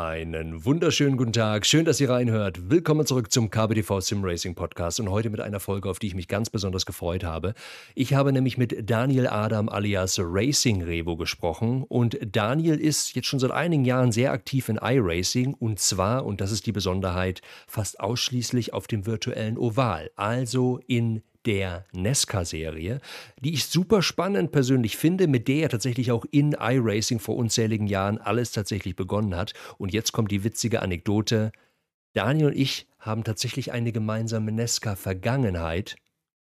Einen wunderschönen guten Tag. Schön, dass ihr reinhört. Willkommen zurück zum KBTV Sim Racing Podcast und heute mit einer Folge, auf die ich mich ganz besonders gefreut habe. Ich habe nämlich mit Daniel Adam alias Racing Revo gesprochen und Daniel ist jetzt schon seit einigen Jahren sehr aktiv in iRacing und zwar, und das ist die Besonderheit, fast ausschließlich auf dem virtuellen Oval, also in der Nesca-Serie, die ich super spannend persönlich finde, mit der ja tatsächlich auch in iRacing vor unzähligen Jahren alles tatsächlich begonnen hat. Und jetzt kommt die witzige Anekdote. Daniel und ich haben tatsächlich eine gemeinsame Nesca-Vergangenheit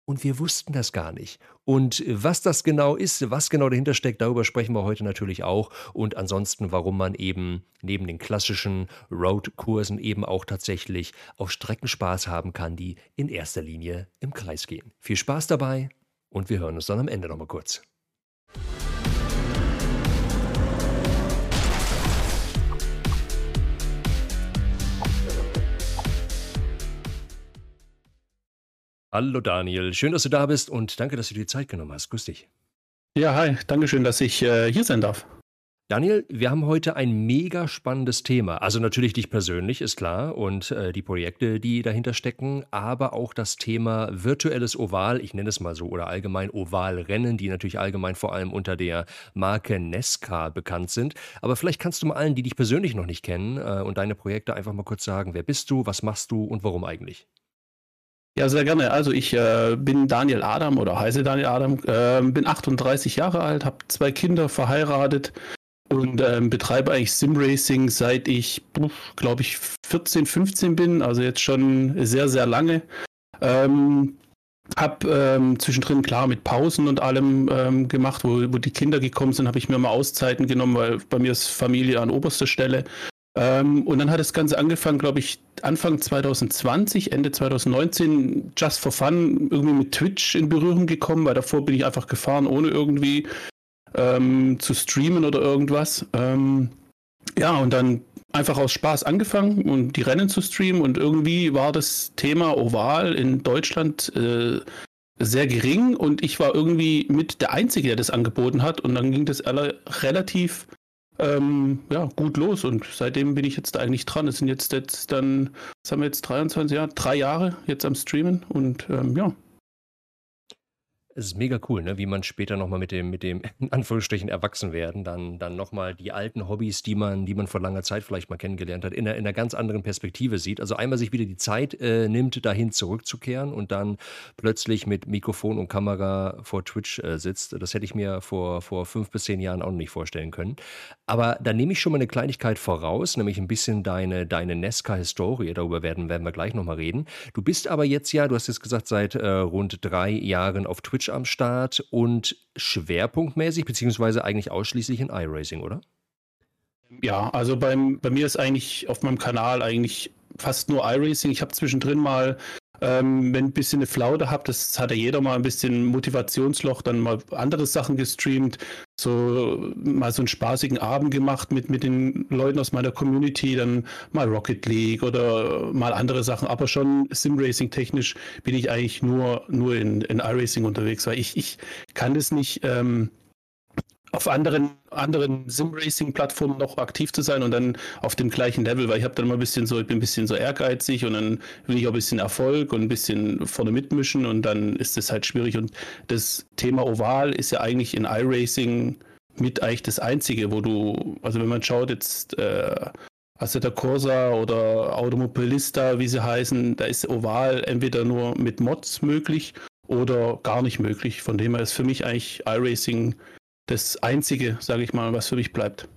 und wir wussten das gar nicht. Und was das genau ist, was genau dahinter steckt, darüber sprechen wir heute natürlich auch. Und ansonsten, warum man eben neben den klassischen Roadkursen eben auch tatsächlich auf Strecken Spaß haben kann, die in erster Linie im Kreis gehen. Viel Spaß dabei und wir hören uns dann am Ende nochmal kurz. Hallo Daniel, schön, dass du da bist und danke, dass du dir die Zeit genommen hast. Grüß dich. Ja, hi, danke schön, dass ich äh, hier sein darf. Daniel, wir haben heute ein mega spannendes Thema. Also natürlich dich persönlich, ist klar, und äh, die Projekte, die dahinter stecken, aber auch das Thema virtuelles Oval, ich nenne es mal so, oder allgemein Ovalrennen, die natürlich allgemein vor allem unter der Marke Nesca bekannt sind. Aber vielleicht kannst du mal allen, die dich persönlich noch nicht kennen äh, und deine Projekte einfach mal kurz sagen, wer bist du, was machst du und warum eigentlich? Ja, sehr gerne. Also ich äh, bin Daniel Adam oder heiße Daniel Adam, äh, bin 38 Jahre alt, habe zwei Kinder, verheiratet und ähm, betreibe eigentlich Simracing seit ich, glaube ich, 14, 15 bin, also jetzt schon sehr, sehr lange. Ähm, hab ähm, zwischendrin klar mit Pausen und allem ähm, gemacht, wo, wo die Kinder gekommen sind, habe ich mir mal Auszeiten genommen, weil bei mir ist Familie an oberster Stelle. Ähm, und dann hat das Ganze angefangen, glaube ich, Anfang 2020, Ende 2019, just for fun, irgendwie mit Twitch in Berührung gekommen, weil davor bin ich einfach gefahren, ohne irgendwie ähm, zu streamen oder irgendwas. Ähm, ja, und dann einfach aus Spaß angefangen und die Rennen zu streamen und irgendwie war das Thema Oval in Deutschland äh, sehr gering und ich war irgendwie mit der Einzige, der das angeboten hat und dann ging das alle relativ ähm, ja, gut los und seitdem bin ich jetzt eigentlich dran. Es sind jetzt, jetzt dann, was haben wir jetzt, 23 Jahre, drei Jahre jetzt am Streamen und ähm, ja, es ist mega cool, ne? wie man später nochmal mit dem, mit dem, in Anführungsstrichen, Erwachsenwerden, dann, dann nochmal die alten Hobbys, die man, die man vor langer Zeit vielleicht mal kennengelernt hat, in einer, in einer ganz anderen Perspektive sieht. Also einmal sich wieder die Zeit äh, nimmt, dahin zurückzukehren und dann plötzlich mit Mikrofon und Kamera vor Twitch äh, sitzt. Das hätte ich mir vor, vor fünf bis zehn Jahren auch noch nicht vorstellen können. Aber da nehme ich schon mal eine Kleinigkeit voraus, nämlich ein bisschen deine, deine Nesca-Historie. Darüber werden, werden wir gleich nochmal reden. Du bist aber jetzt ja, du hast jetzt gesagt, seit äh, rund drei Jahren auf Twitch Twitch am Start und schwerpunktmäßig, beziehungsweise eigentlich ausschließlich in iRacing, oder? Ja, also beim, bei mir ist eigentlich auf meinem Kanal eigentlich fast nur iRacing. Ich habe zwischendrin mal ähm, wenn ein bisschen eine Flaute habt, das hat ja jeder mal ein bisschen Motivationsloch, dann mal andere Sachen gestreamt, so mal so einen spaßigen Abend gemacht mit, mit den Leuten aus meiner Community, dann mal Rocket League oder mal andere Sachen, aber schon Simracing technisch bin ich eigentlich nur, nur in, in iRacing unterwegs, weil ich, ich kann das nicht, ähm, auf anderen, anderen Sim-Racing-Plattformen noch aktiv zu sein und dann auf dem gleichen Level, weil ich habe dann mal ein bisschen so, ich bin ein bisschen so ehrgeizig und dann will ich auch ein bisschen Erfolg und ein bisschen vorne mitmischen und dann ist das halt schwierig. Und das Thema Oval ist ja eigentlich in iRacing mit eigentlich das einzige, wo du, also wenn man schaut, jetzt äh, Assetto Corsa oder Automobilista, wie sie heißen, da ist Oval entweder nur mit Mods möglich oder gar nicht möglich. Von dem her ist für mich eigentlich iRacing das Einzige, sage ich mal, was für mich bleibt.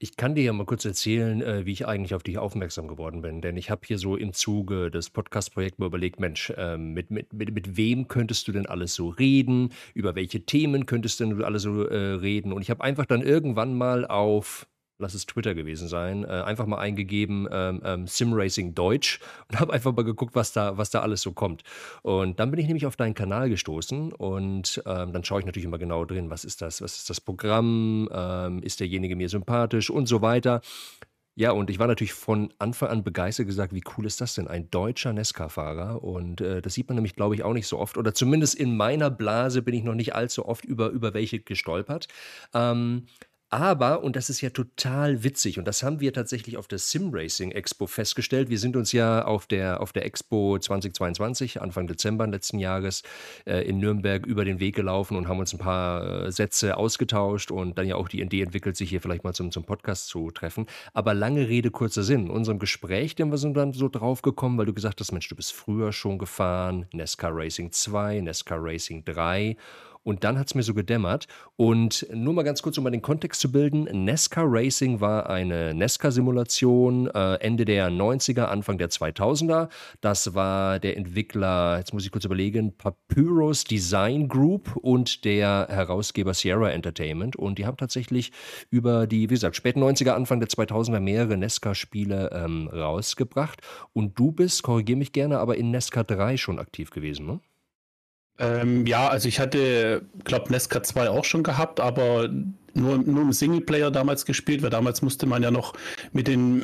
Ich kann dir ja mal kurz erzählen, äh, wie ich eigentlich auf dich aufmerksam geworden bin. Denn ich habe hier so im Zuge des Podcast-Projekts mir überlegt, Mensch, ähm, mit, mit, mit, mit wem könntest du denn alles so reden? Über welche Themen könntest du denn alles so äh, reden? Und ich habe einfach dann irgendwann mal auf lass es Twitter gewesen sein, äh, einfach mal eingegeben ähm, ähm, Simracing Deutsch und habe einfach mal geguckt, was da, was da alles so kommt. Und dann bin ich nämlich auf deinen Kanal gestoßen und ähm, dann schaue ich natürlich immer genau drin, was ist das, was ist das Programm, ähm, ist derjenige mir sympathisch und so weiter. Ja, und ich war natürlich von Anfang an begeistert gesagt, wie cool ist das denn? Ein deutscher Nesca-Fahrer. Und äh, das sieht man nämlich, glaube ich, auch nicht so oft. Oder zumindest in meiner Blase bin ich noch nicht allzu oft über, über welche gestolpert. Ähm, Aber, und das ist ja total witzig, und das haben wir tatsächlich auf der Sim Racing Expo festgestellt. Wir sind uns ja auf der, auf der Expo 2022, Anfang Dezember letzten Jahres, äh, in Nürnberg über den Weg gelaufen und haben uns ein paar äh, Sätze ausgetauscht und dann ja auch die Idee entwickelt, sich hier vielleicht mal zum, zum Podcast zu treffen. Aber lange Rede, kurzer Sinn. In unserem Gespräch, denn wir sind dann so drauf gekommen, weil du gesagt hast, Mensch, du bist früher schon gefahren, NASCAR Racing 2, NASCAR Racing 3 und dann hat es mir so gedämmert. Und nur mal ganz kurz, um mal den Kontext zu bilden: NASCAR Racing war eine NASCAR-Simulation äh, Ende der 90er, Anfang der 2000er. Das war der Entwickler, jetzt muss ich kurz überlegen, Papyrus Design Group und der Herausgeber Sierra Entertainment. Und die haben tatsächlich über die, wie gesagt, späten 90er, Anfang der 2000er mehrere NASCAR-Spiele ähm, rausgebracht. Und du bist, korrigiere mich gerne, aber in NASCAR 3 schon aktiv gewesen, ne? Ähm, ja, also ich hatte, glaube Nesca 2 auch schon gehabt, aber nur, nur im Singleplayer damals gespielt, weil damals musste man ja noch mit den,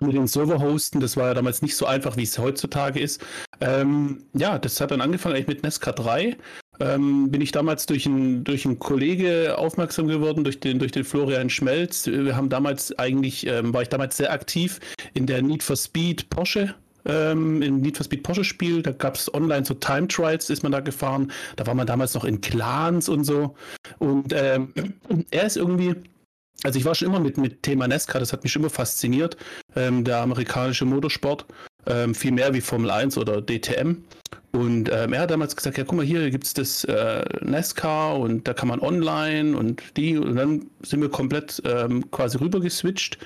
mit den Server hosten. Das war ja damals nicht so einfach, wie es heutzutage ist. Ähm, ja, das hat dann angefangen eigentlich mit Nesca 3. Ähm, bin ich damals durch einen durch einen Kollege aufmerksam geworden, durch den, durch den Florian Schmelz. Wir haben damals eigentlich, ähm, war ich damals sehr aktiv in der Need for Speed Porsche ähm, im Need for Speed Porsche Spiel. Da gab es online so Time Trials, ist man da gefahren. Da war man damals noch in Clans und so. Und ähm, er ist irgendwie, also ich war schon immer mit, mit Thema NASCAR, das hat mich schon immer fasziniert. Ähm, der amerikanische Motorsport. Ähm, viel mehr wie Formel 1 oder DTM. Und ähm, er hat damals gesagt, ja, guck mal, hier gibt es das äh, NASCAR und da kann man online und die. Und dann sind wir komplett ähm, quasi rüber geswitcht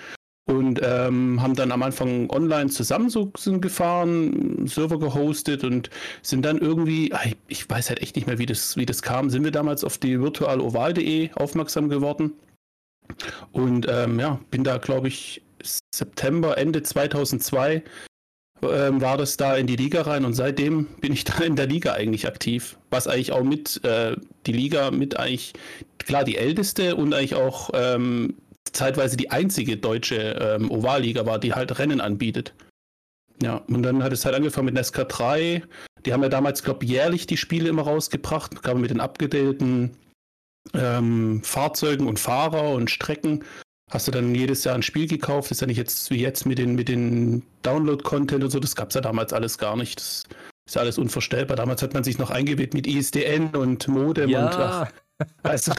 und ähm, haben dann am Anfang online zusammen so sind gefahren, Server gehostet und sind dann irgendwie, ah, ich weiß halt echt nicht mehr, wie das, wie das kam, sind wir damals auf die virtualoval.de aufmerksam geworden. Und ähm, ja, bin da, glaube ich, September, Ende 2002 ähm, war das da in die Liga rein und seitdem bin ich da in der Liga eigentlich aktiv. Was eigentlich auch mit, äh, die Liga mit eigentlich, klar, die älteste und eigentlich auch ähm, zeitweise die einzige deutsche ähm, Ovalliga war, die halt Rennen anbietet. Ja, und dann hat es halt angefangen mit NASCAR 3. Die haben ja damals, glaube ich, jährlich die Spiele immer rausgebracht, gerade mit den abgedateten ähm, Fahrzeugen und Fahrer und Strecken. Hast du dann jedes Jahr ein Spiel gekauft? ist ja nicht jetzt wie jetzt mit den, mit den Download-Content und so. Das gab es ja damals alles gar nicht. Das ist ja alles unvorstellbar. Damals hat man sich noch eingewählt mit ISDN und Modem ja. und ach, weißt du.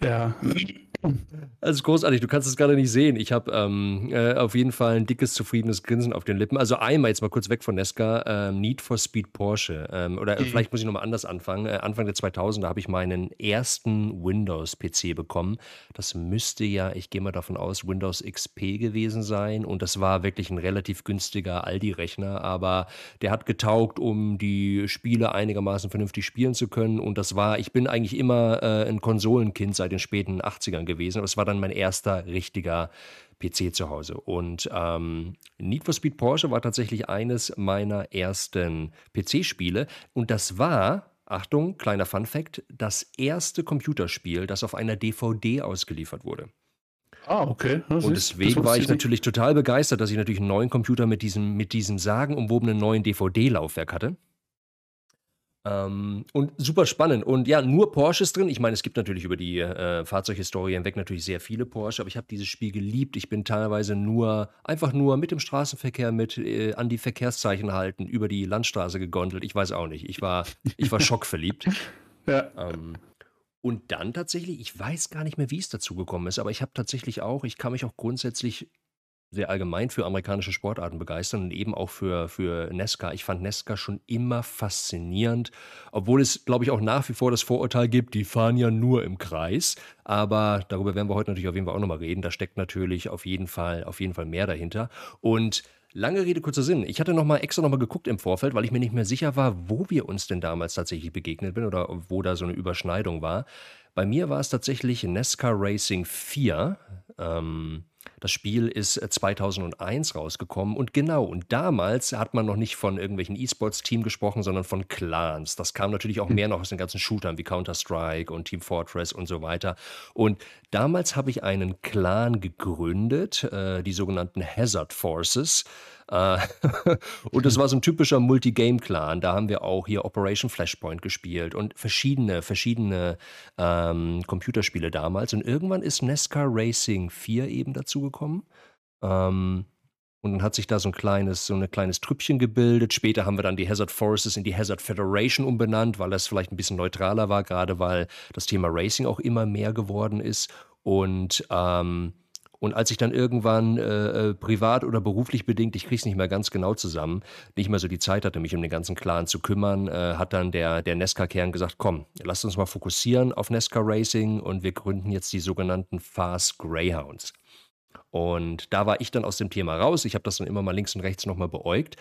ja. Also großartig, du kannst es gerade nicht sehen. Ich habe ähm, äh, auf jeden Fall ein dickes, zufriedenes Grinsen auf den Lippen. Also einmal jetzt mal kurz weg von Nesca, ähm, Need for Speed Porsche. Ähm, oder mhm. vielleicht muss ich nochmal anders anfangen. Äh, Anfang der 2000er habe ich meinen ersten Windows-PC bekommen. Das müsste ja, ich gehe mal davon aus, Windows XP gewesen sein. Und das war wirklich ein relativ günstiger Aldi-Rechner. Aber der hat getaugt, um die Spiele einigermaßen vernünftig spielen zu können. Und das war, ich bin eigentlich immer äh, ein Konsolenkind seit den späten 80ern gewesen. Aber es war dann mein erster richtiger PC zu Hause. Und ähm, Need for Speed Porsche war tatsächlich eines meiner ersten PC-Spiele. Und das war, Achtung, kleiner Fun Fact, das erste Computerspiel, das auf einer DVD ausgeliefert wurde. Ah, okay. Das und deswegen war ich natürlich total begeistert, dass ich natürlich einen neuen Computer mit diesem, mit diesem sagenumwobenen neuen DVD-Laufwerk hatte. Ähm, und super spannend. Und ja, nur Porsches drin. Ich meine, es gibt natürlich über die äh, Fahrzeughistorie hinweg natürlich sehr viele Porsche, aber ich habe dieses Spiel geliebt. Ich bin teilweise nur, einfach nur mit dem Straßenverkehr mit äh, an die Verkehrszeichen halten, über die Landstraße gegondelt. Ich weiß auch nicht. Ich war, ich war schockverliebt. ja. Ähm, und dann tatsächlich, ich weiß gar nicht mehr, wie es dazu gekommen ist, aber ich habe tatsächlich auch, ich kann mich auch grundsätzlich sehr allgemein für amerikanische Sportarten begeistern und eben auch für, für Nesca. Ich fand Nesca schon immer faszinierend, obwohl es, glaube ich, auch nach wie vor das Vorurteil gibt, die fahren ja nur im Kreis. Aber darüber werden wir heute natürlich auf jeden Fall auch nochmal reden. Da steckt natürlich auf jeden Fall, auf jeden Fall mehr dahinter. Und Lange Rede, kurzer Sinn. Ich hatte noch mal extra noch mal geguckt im Vorfeld, weil ich mir nicht mehr sicher war, wo wir uns denn damals tatsächlich begegnet sind oder wo da so eine Überschneidung war. Bei mir war es tatsächlich NASCAR Racing 4. Ähm, das Spiel ist 2001 äh, rausgekommen und genau, und damals hat man noch nicht von irgendwelchen E-Sports-Team gesprochen, sondern von Clans. Das kam natürlich auch hm. mehr noch aus den ganzen Shootern wie Counter-Strike und Team Fortress und so weiter. Und damals habe ich einen Clan gegründet, äh, die sogenannten Hazard Forces. Äh, und das war so ein typischer Multigame-Clan. Da haben wir auch hier Operation Flashpoint gespielt und verschiedene, verschiedene ähm, Computerspiele damals. Und irgendwann ist NASCAR Racing 4 eben dazugekommen. Ähm, und dann hat sich da so ein kleines, so ein kleines Trüppchen gebildet. Später haben wir dann die Hazard Forces in die Hazard Federation umbenannt, weil das vielleicht ein bisschen neutraler war, gerade weil das Thema Racing auch immer mehr geworden ist. Und ähm, und als ich dann irgendwann äh, äh, privat oder beruflich bedingt, ich kriege es nicht mehr ganz genau zusammen, nicht mehr so die Zeit hatte, mich um den ganzen Clan zu kümmern, äh, hat dann der, der Nesca-Kern gesagt, komm, lasst uns mal fokussieren auf Nesca Racing und wir gründen jetzt die sogenannten Fast Greyhounds. Und da war ich dann aus dem Thema raus. Ich habe das dann immer mal links und rechts nochmal beäugt.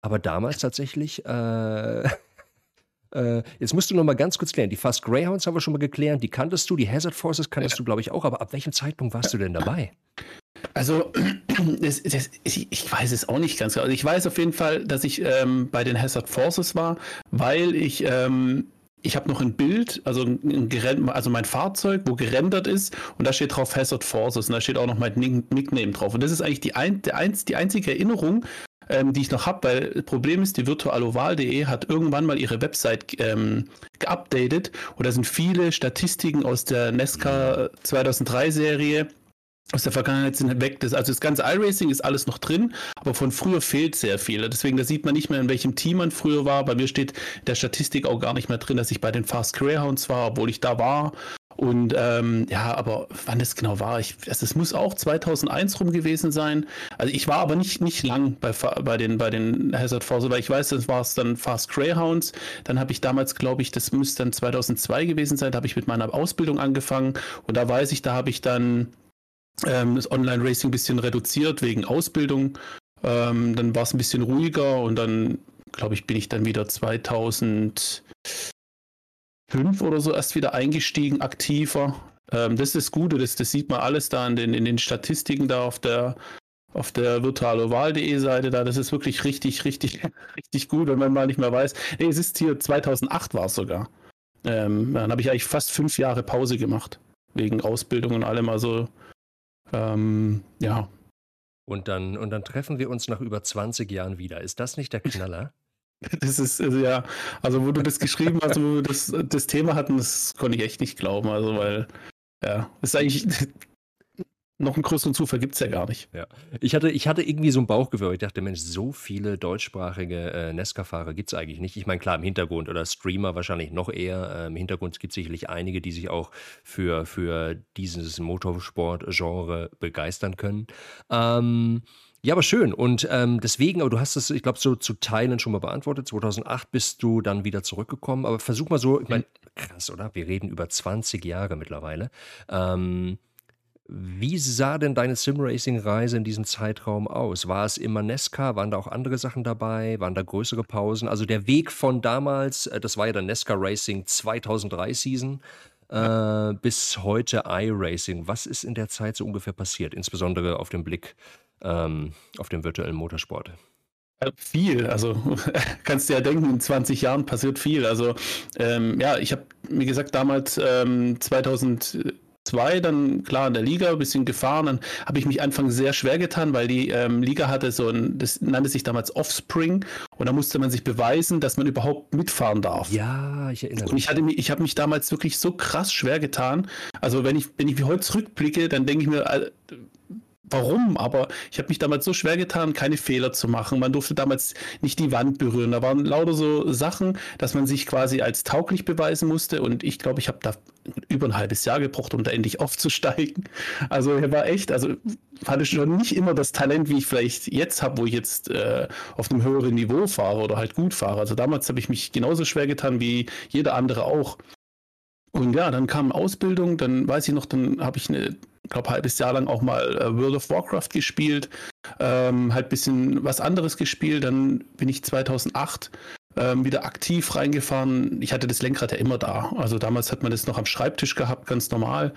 Aber damals tatsächlich äh, Äh, jetzt musst du noch mal ganz kurz klären. Die Fast Greyhounds haben wir schon mal geklärt. Die kanntest du, die Hazard Forces kanntest ja. du, glaube ich, auch. Aber ab welchem Zeitpunkt warst du denn dabei? Also, das, das, ich weiß es auch nicht ganz genau. Also ich weiß auf jeden Fall, dass ich ähm, bei den Hazard Forces war, weil ich. Ähm, ich habe noch ein Bild, also, ein, also mein Fahrzeug, wo gerendert ist und da steht drauf Hazard Forces und da steht auch noch mein Nickname drauf. Und das ist eigentlich die, ein, die, ein, die einzige Erinnerung, ähm, die ich noch habe, weil das Problem ist, die virtualoval.de hat irgendwann mal ihre Website ähm, geupdatet und da sind viele Statistiken aus der Nesca 2003 Serie aus der Vergangenheit sind weg. Das, also das ganze iRacing ist alles noch drin, aber von früher fehlt sehr viel. Deswegen, da sieht man nicht mehr, in welchem Team man früher war. Bei mir steht in der Statistik auch gar nicht mehr drin, dass ich bei den Fast Greyhounds war, obwohl ich da war. Und ähm, ja, aber wann das genau war, ich, also es muss auch 2001 rum gewesen sein. Also ich war aber nicht, nicht lang bei, bei, den, bei den Hazard Force, weil ich weiß, das war es dann Fast Greyhounds. Dann habe ich damals, glaube ich, das müsste dann 2002 gewesen sein, da habe ich mit meiner Ausbildung angefangen. Und da weiß ich, da habe ich dann ähm, das Online-Racing ein bisschen reduziert wegen Ausbildung. Ähm, dann war es ein bisschen ruhiger und dann, glaube ich, bin ich dann wieder 2000 fünf oder so erst wieder eingestiegen, aktiver. Ähm, das ist Gute, das, das sieht man alles da in den, in den Statistiken da auf der auf der virtualoval.de Seite da, das ist wirklich richtig, richtig, richtig gut, wenn man mal nicht mehr weiß. Nee, es ist hier 2008 war es sogar. Ähm, dann habe ich eigentlich fast fünf Jahre Pause gemacht. Wegen Ausbildung und allem. Also, ähm, ja. Und dann, und dann treffen wir uns nach über 20 Jahren wieder. Ist das nicht der Knaller? Das ist also ja, also wo du das geschrieben hast, wo wir das, das Thema hatten, das konnte ich echt nicht glauben. Also, weil, ja, ist eigentlich noch einen größeren Zufall gibt es ja gar nicht. Ja. Ich hatte, ich hatte irgendwie so ein Bauchgefühl. Ich dachte, Mensch, so viele deutschsprachige äh, Nesca-Fahrer gibt es eigentlich nicht. Ich meine, klar, im Hintergrund oder Streamer wahrscheinlich noch eher. Äh, Im Hintergrund gibt es sicherlich einige, die sich auch für, für dieses Motorsport-Genre begeistern können. Ähm, ja, aber schön. Und ähm, deswegen, aber du hast es, ich glaube, so zu Teilen schon mal beantwortet. 2008 bist du dann wieder zurückgekommen. Aber versuch mal so, ich meine, krass, oder? Wir reden über 20 Jahre mittlerweile. Ähm, wie sah denn deine Simracing-Reise in diesem Zeitraum aus? War es immer Nesca? Waren da auch andere Sachen dabei? Waren da größere Pausen? Also der Weg von damals, äh, das war ja der Nesca Racing 2003 Season, äh, bis heute iRacing. Was ist in der Zeit so ungefähr passiert? Insbesondere auf den Blick ähm, auf dem virtuellen Motorsport? Viel, also kannst du ja denken, in 20 Jahren passiert viel. Also ähm, ja, ich habe, wie gesagt, damals ähm, 2000 2, dann klar in der Liga ein bisschen gefahren. Dann habe ich mich anfangs sehr schwer getan, weil die ähm, Liga hatte so ein, das nannte sich damals Offspring und da musste man sich beweisen, dass man überhaupt mitfahren darf. Ja, ich erinnere mich. Und ich hatte ich habe mich damals wirklich so krass schwer getan. Also wenn ich, wenn ich wie heute zurückblicke, dann denke ich mir, äh, warum, aber ich habe mich damals so schwer getan, keine Fehler zu machen. Man durfte damals nicht die Wand berühren. Da waren lauter so Sachen, dass man sich quasi als tauglich beweisen musste. Und ich glaube, ich habe da über ein halbes Jahr gebraucht, um da endlich aufzusteigen. Also er war echt, also hatte schon nicht immer das Talent, wie ich vielleicht jetzt habe, wo ich jetzt äh, auf einem höheren Niveau fahre oder halt gut fahre. Also damals habe ich mich genauso schwer getan wie jeder andere auch. Und ja, dann kam Ausbildung, dann weiß ich noch, dann habe ich eine glaube, halbes Jahr lang auch mal äh, World of Warcraft gespielt, ähm, halt ein bisschen was anderes gespielt. Dann bin ich 2008 ähm, wieder aktiv reingefahren. Ich hatte das Lenkrad ja immer da. Also damals hat man das noch am Schreibtisch gehabt, ganz normal,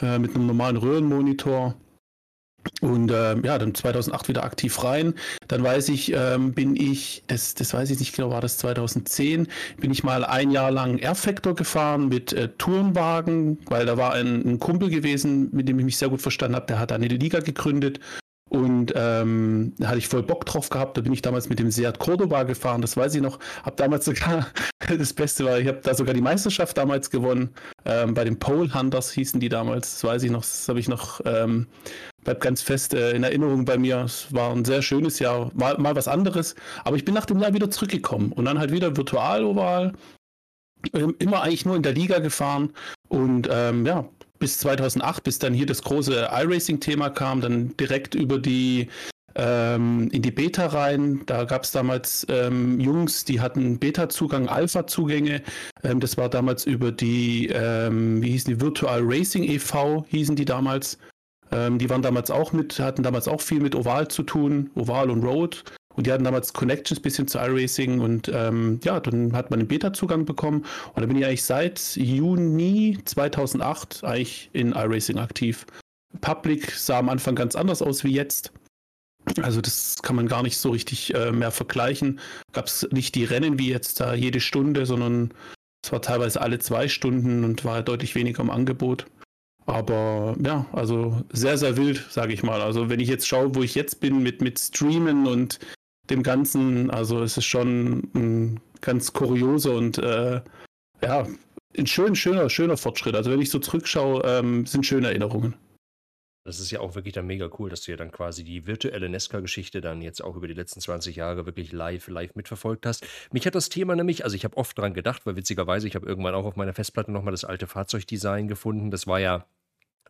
äh, mit einem normalen Röhrenmonitor. Und äh, ja, dann 2008 wieder aktiv rein. Dann weiß ich, ähm, bin ich, das, das weiß ich nicht genau, war das 2010, bin ich mal ein Jahr lang Air-Factor gefahren mit äh, Tourenwagen, weil da war ein, ein, Kumpel gewesen, mit dem ich mich sehr gut verstanden habe, der hat eine Liga gegründet. Und ähm, da hatte ich voll Bock drauf gehabt. Da bin ich damals mit dem Seat Cordoba gefahren, das weiß ich noch. Hab damals sogar, das Beste war, ich habe da sogar die Meisterschaft damals gewonnen. Ähm, bei den Pole Hunters hießen die damals, das weiß ich noch, das habe ich noch, ähm, bleibt ganz fest äh, in Erinnerung bei mir. Es war ein sehr schönes Jahr, mal, mal was anderes. Aber ich bin nach dem Jahr wieder zurückgekommen und dann halt wieder virtual oval. Ähm, immer eigentlich nur in der Liga gefahren und ähm, ja, bis 2008, bis dann hier das große iRacing-Thema kam, dann direkt über die ähm, in die Beta rein. Da gab es damals ähm, Jungs, die hatten Beta-Zugang, Alpha-Zugänge. Ähm, das war damals über die, ähm, wie hießen die, Virtual Racing e.V. hießen die damals. Ähm, die waren damals auch mit, hatten damals auch viel mit Oval zu tun, Oval und Road. Und die hatten damals Connections bisschen zu iRacing und ähm, ja, dann hat man den Beta-Zugang bekommen. Und da bin ich eigentlich seit Juni 2008 eigentlich in iRacing aktiv. Public sah am Anfang ganz anders aus wie jetzt. Also das kann man gar nicht so richtig äh, mehr vergleichen. Gab es nicht die Rennen wie jetzt da jede Stunde, sondern es war teilweise alle zwei Stunden und war deutlich weniger im Angebot. Aber ja, also sehr, sehr wild, sage ich mal. Also wenn ich jetzt schaue, wo ich jetzt bin mit, mit Streamen und dem Ganzen. Also es ist schon ein ganz kurioser und äh, ja, ein schön, schöner, schöner Fortschritt. Also wenn ich so zurückschaue, ähm, sind schöne Erinnerungen. Das ist ja auch wirklich dann mega cool, dass du ja dann quasi die virtuelle Nesca-Geschichte dann jetzt auch über die letzten 20 Jahre wirklich live, live mitverfolgt hast. Mich hat das Thema nämlich, also ich habe oft dran gedacht, weil witzigerweise, ich habe irgendwann auch auf meiner Festplatte nochmal das alte Fahrzeugdesign gefunden. Das war ja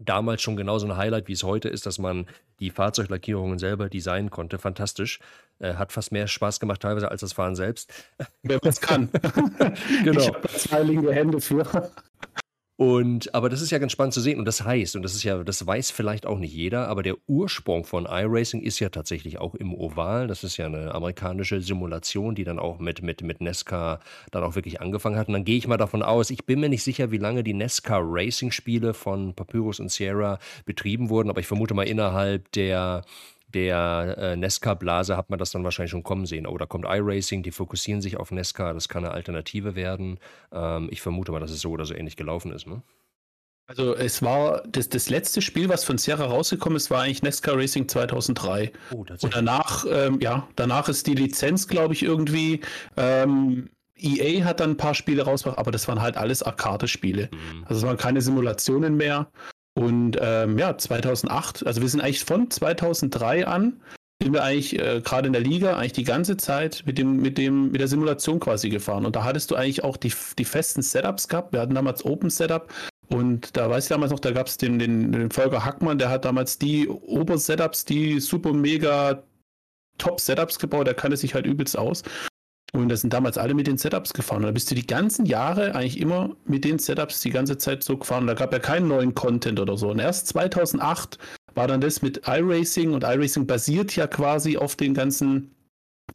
damals schon genauso ein Highlight, wie es heute ist, dass man die Fahrzeuglackierungen selber designen konnte. Fantastisch. Äh, hat fast mehr Spaß gemacht teilweise als das Fahren selbst. Wer das kann. genau. Ich habe zwei linke Hände für. Und, aber das ist ja ganz spannend zu sehen. Und das heißt, und das ist ja, das weiß vielleicht auch nicht jeder, aber der Ursprung von iRacing ist ja tatsächlich auch im Oval. Das ist ja eine amerikanische Simulation, die dann auch mit, mit, mit NESCA dann auch wirklich angefangen hat. Und dann gehe ich mal davon aus, ich bin mir nicht sicher, wie lange die NESCA Racing-Spiele von Papyrus und Sierra betrieben wurden, aber ich vermute mal innerhalb der der äh, Nesca-Blase hat man das dann wahrscheinlich schon kommen sehen. Oh, da kommt iRacing, die fokussieren sich auf Nesca, das kann eine Alternative werden. Ähm, ich vermute mal, dass es so oder so ähnlich gelaufen ist. Ne? Also es war das, das letzte Spiel, was von Sierra rausgekommen ist, war eigentlich Nesca Racing 2003. Oh, Und danach, ähm, ja, danach ist die Lizenz, glaube ich, irgendwie. Ähm, EA hat dann ein paar Spiele rausgebracht, aber das waren halt alles Arcade-Spiele. Mhm. Also es waren keine Simulationen mehr. Und ähm, ja, 2008, also wir sind eigentlich von 2003 an, sind wir eigentlich äh, gerade in der Liga eigentlich die ganze Zeit mit dem, mit dem, mit der Simulation quasi gefahren. Und da hattest du eigentlich auch die, die festen Setups gehabt. Wir hatten damals Open Setup und da weiß ich damals noch, da gab es den, den, den Volker Hackmann, der hat damals die Ober-Setups, die super mega Top-Setups gebaut, der kannte sich halt übelst aus. Und da sind damals alle mit den Setups gefahren. Und da bist du die ganzen Jahre eigentlich immer mit den Setups die ganze Zeit so gefahren. Und da gab ja keinen neuen Content oder so. Und erst 2008 war dann das mit iRacing. Und iRacing basiert ja quasi auf den ganzen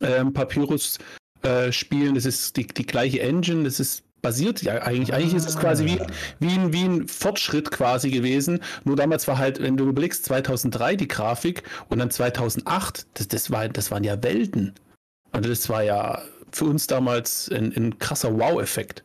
ähm, Papyrus-Spielen. Äh, das ist die, die gleiche Engine. Das ist basiert ja eigentlich. Eigentlich ist es quasi wie, wie, ein, wie ein Fortschritt quasi gewesen. Nur damals war halt, wenn du überlegst, 2003 die Grafik und dann 2008, das, das, war, das waren ja Welten. Also das war ja für uns damals ein, ein krasser Wow-Effekt.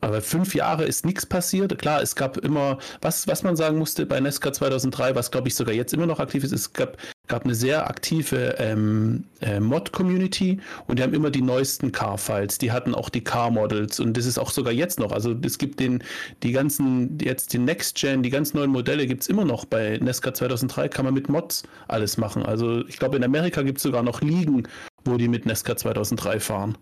Aber fünf Jahre ist nichts passiert. Klar, es gab immer, was, was man sagen musste bei Nesca 2003, was glaube ich sogar jetzt immer noch aktiv ist, es gab, gab eine sehr aktive ähm, äh, Mod-Community und die haben immer die neuesten Car-Files, die hatten auch die Car-Models und das ist auch sogar jetzt noch. Also es gibt den, die ganzen, jetzt die Next-Gen, die ganz neuen Modelle gibt es immer noch bei Nesca 2003, kann man mit Mods alles machen. Also ich glaube in Amerika gibt es sogar noch Ligen, wo die mit Nesca 2003 fahren.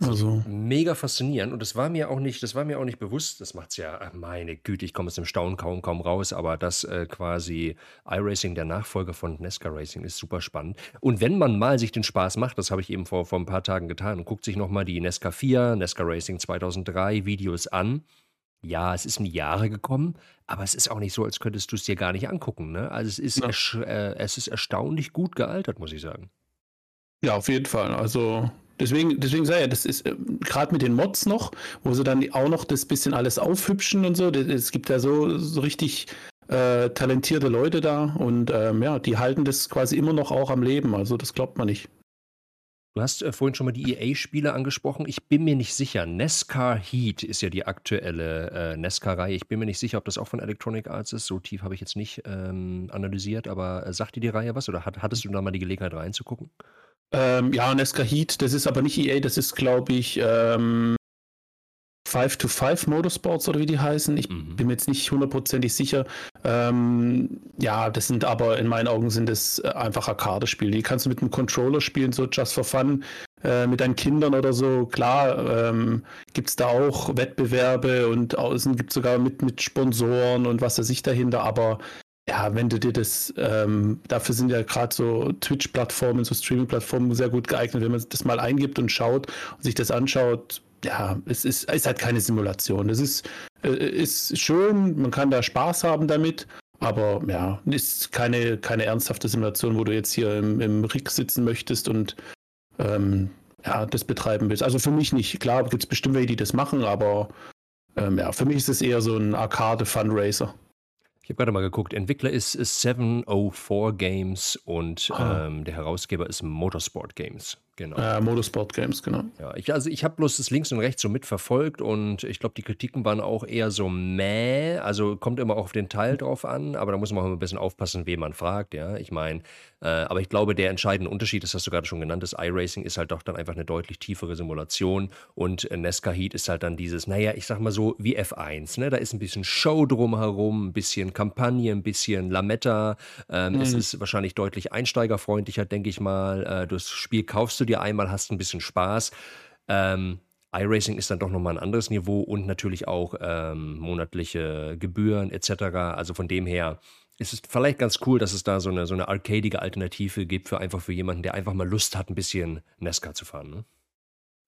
Also. Mega faszinierend und das war mir auch nicht, das war mir auch nicht bewusst. Das macht es ja, meine Güte, ich komme aus dem Staunen kaum, kaum raus, aber das äh, quasi iRacing der Nachfolger von Nesca Racing ist super spannend. Und wenn man mal sich den Spaß macht, das habe ich eben vor, vor ein paar Tagen getan und guckt sich nochmal die Nesca 4, Nesca Racing 2003 Videos an. Ja, es ist in die Jahre gekommen, aber es ist auch nicht so, als könntest du es dir gar nicht angucken. Ne? Also es ist, ja. äh, es ist erstaunlich gut gealtert, muss ich sagen. Ja, auf jeden Fall. Also Deswegen, deswegen sei ja, das ist äh, gerade mit den Mods noch, wo sie dann auch noch das bisschen alles aufhübschen und so. Es gibt ja so, so richtig äh, talentierte Leute da und ähm, ja, die halten das quasi immer noch auch am Leben. Also das glaubt man nicht. Du hast äh, vorhin schon mal die EA-Spiele angesprochen. Ich bin mir nicht sicher. NASCAR Heat ist ja die aktuelle äh, NASCAR-Reihe. Ich bin mir nicht sicher, ob das auch von Electronic Arts ist. So tief habe ich jetzt nicht ähm, analysiert, aber äh, sagt dir die Reihe was oder hat, hattest du da mal die Gelegenheit reinzugucken? Ähm, ja, NASCAR Heat, das ist aber nicht EA, das ist, glaube ich, ähm, 5 to 5 Motorsports oder wie die heißen. Ich mhm. bin mir jetzt nicht hundertprozentig sicher. Ähm, ja, das sind aber in meinen Augen sind es äh, einfach Arcade-Spiele. Die kannst du mit einem Controller spielen, so just for fun, äh, mit deinen Kindern oder so. Klar, ähm, gibt es da auch Wettbewerbe und außen gibt es sogar mit, mit Sponsoren und was weiß ich dahinter, aber ja, wenn du dir das, ähm, dafür sind ja gerade so Twitch-Plattformen, so Streaming-Plattformen sehr gut geeignet, wenn man das mal eingibt und schaut und sich das anschaut, ja, es ist, ist halt keine Simulation. Es ist, äh, ist schön, man kann da Spaß haben damit, aber ja, ist keine, keine ernsthafte Simulation, wo du jetzt hier im, im Rig sitzen möchtest und ähm, ja, das betreiben willst. Also für mich nicht. Klar gibt es bestimmt welche, die das machen, aber ähm, ja, für mich ist es eher so ein Arcade-Fundraiser. Ich habe gerade mal geguckt, Entwickler ist, ist 704 Games und ah. ähm, der Herausgeber ist Motorsport Games. Genau. Äh, Motorsport Games, genau. Ja, ich, also ich habe bloß das links und rechts so mitverfolgt und ich glaube, die Kritiken waren auch eher so meh. Also kommt immer auch auf den Teil drauf an, aber da muss man auch ein bisschen aufpassen, wen man fragt, ja. Ich meine, äh, aber ich glaube, der entscheidende Unterschied, das hast du gerade schon genannt, das iRacing ist halt doch dann einfach eine deutlich tiefere Simulation und äh, Nesca Heat ist halt dann dieses, naja, ich sag mal so wie F1, ne? Da ist ein bisschen Show drumherum, ein bisschen Kampagne, ein bisschen Lametta. Ähm, mhm. Es ist wahrscheinlich deutlich einsteigerfreundlicher, denke ich mal. Äh, das Spiel kaufst du dir einmal, hast ein bisschen Spaß. Ähm, iRacing ist dann doch nochmal ein anderes Niveau und natürlich auch ähm, monatliche Gebühren etc. Also von dem her ist es vielleicht ganz cool, dass es da so eine, so eine arcadige Alternative gibt für einfach für jemanden, der einfach mal Lust hat, ein bisschen Nesca zu fahren. Ne?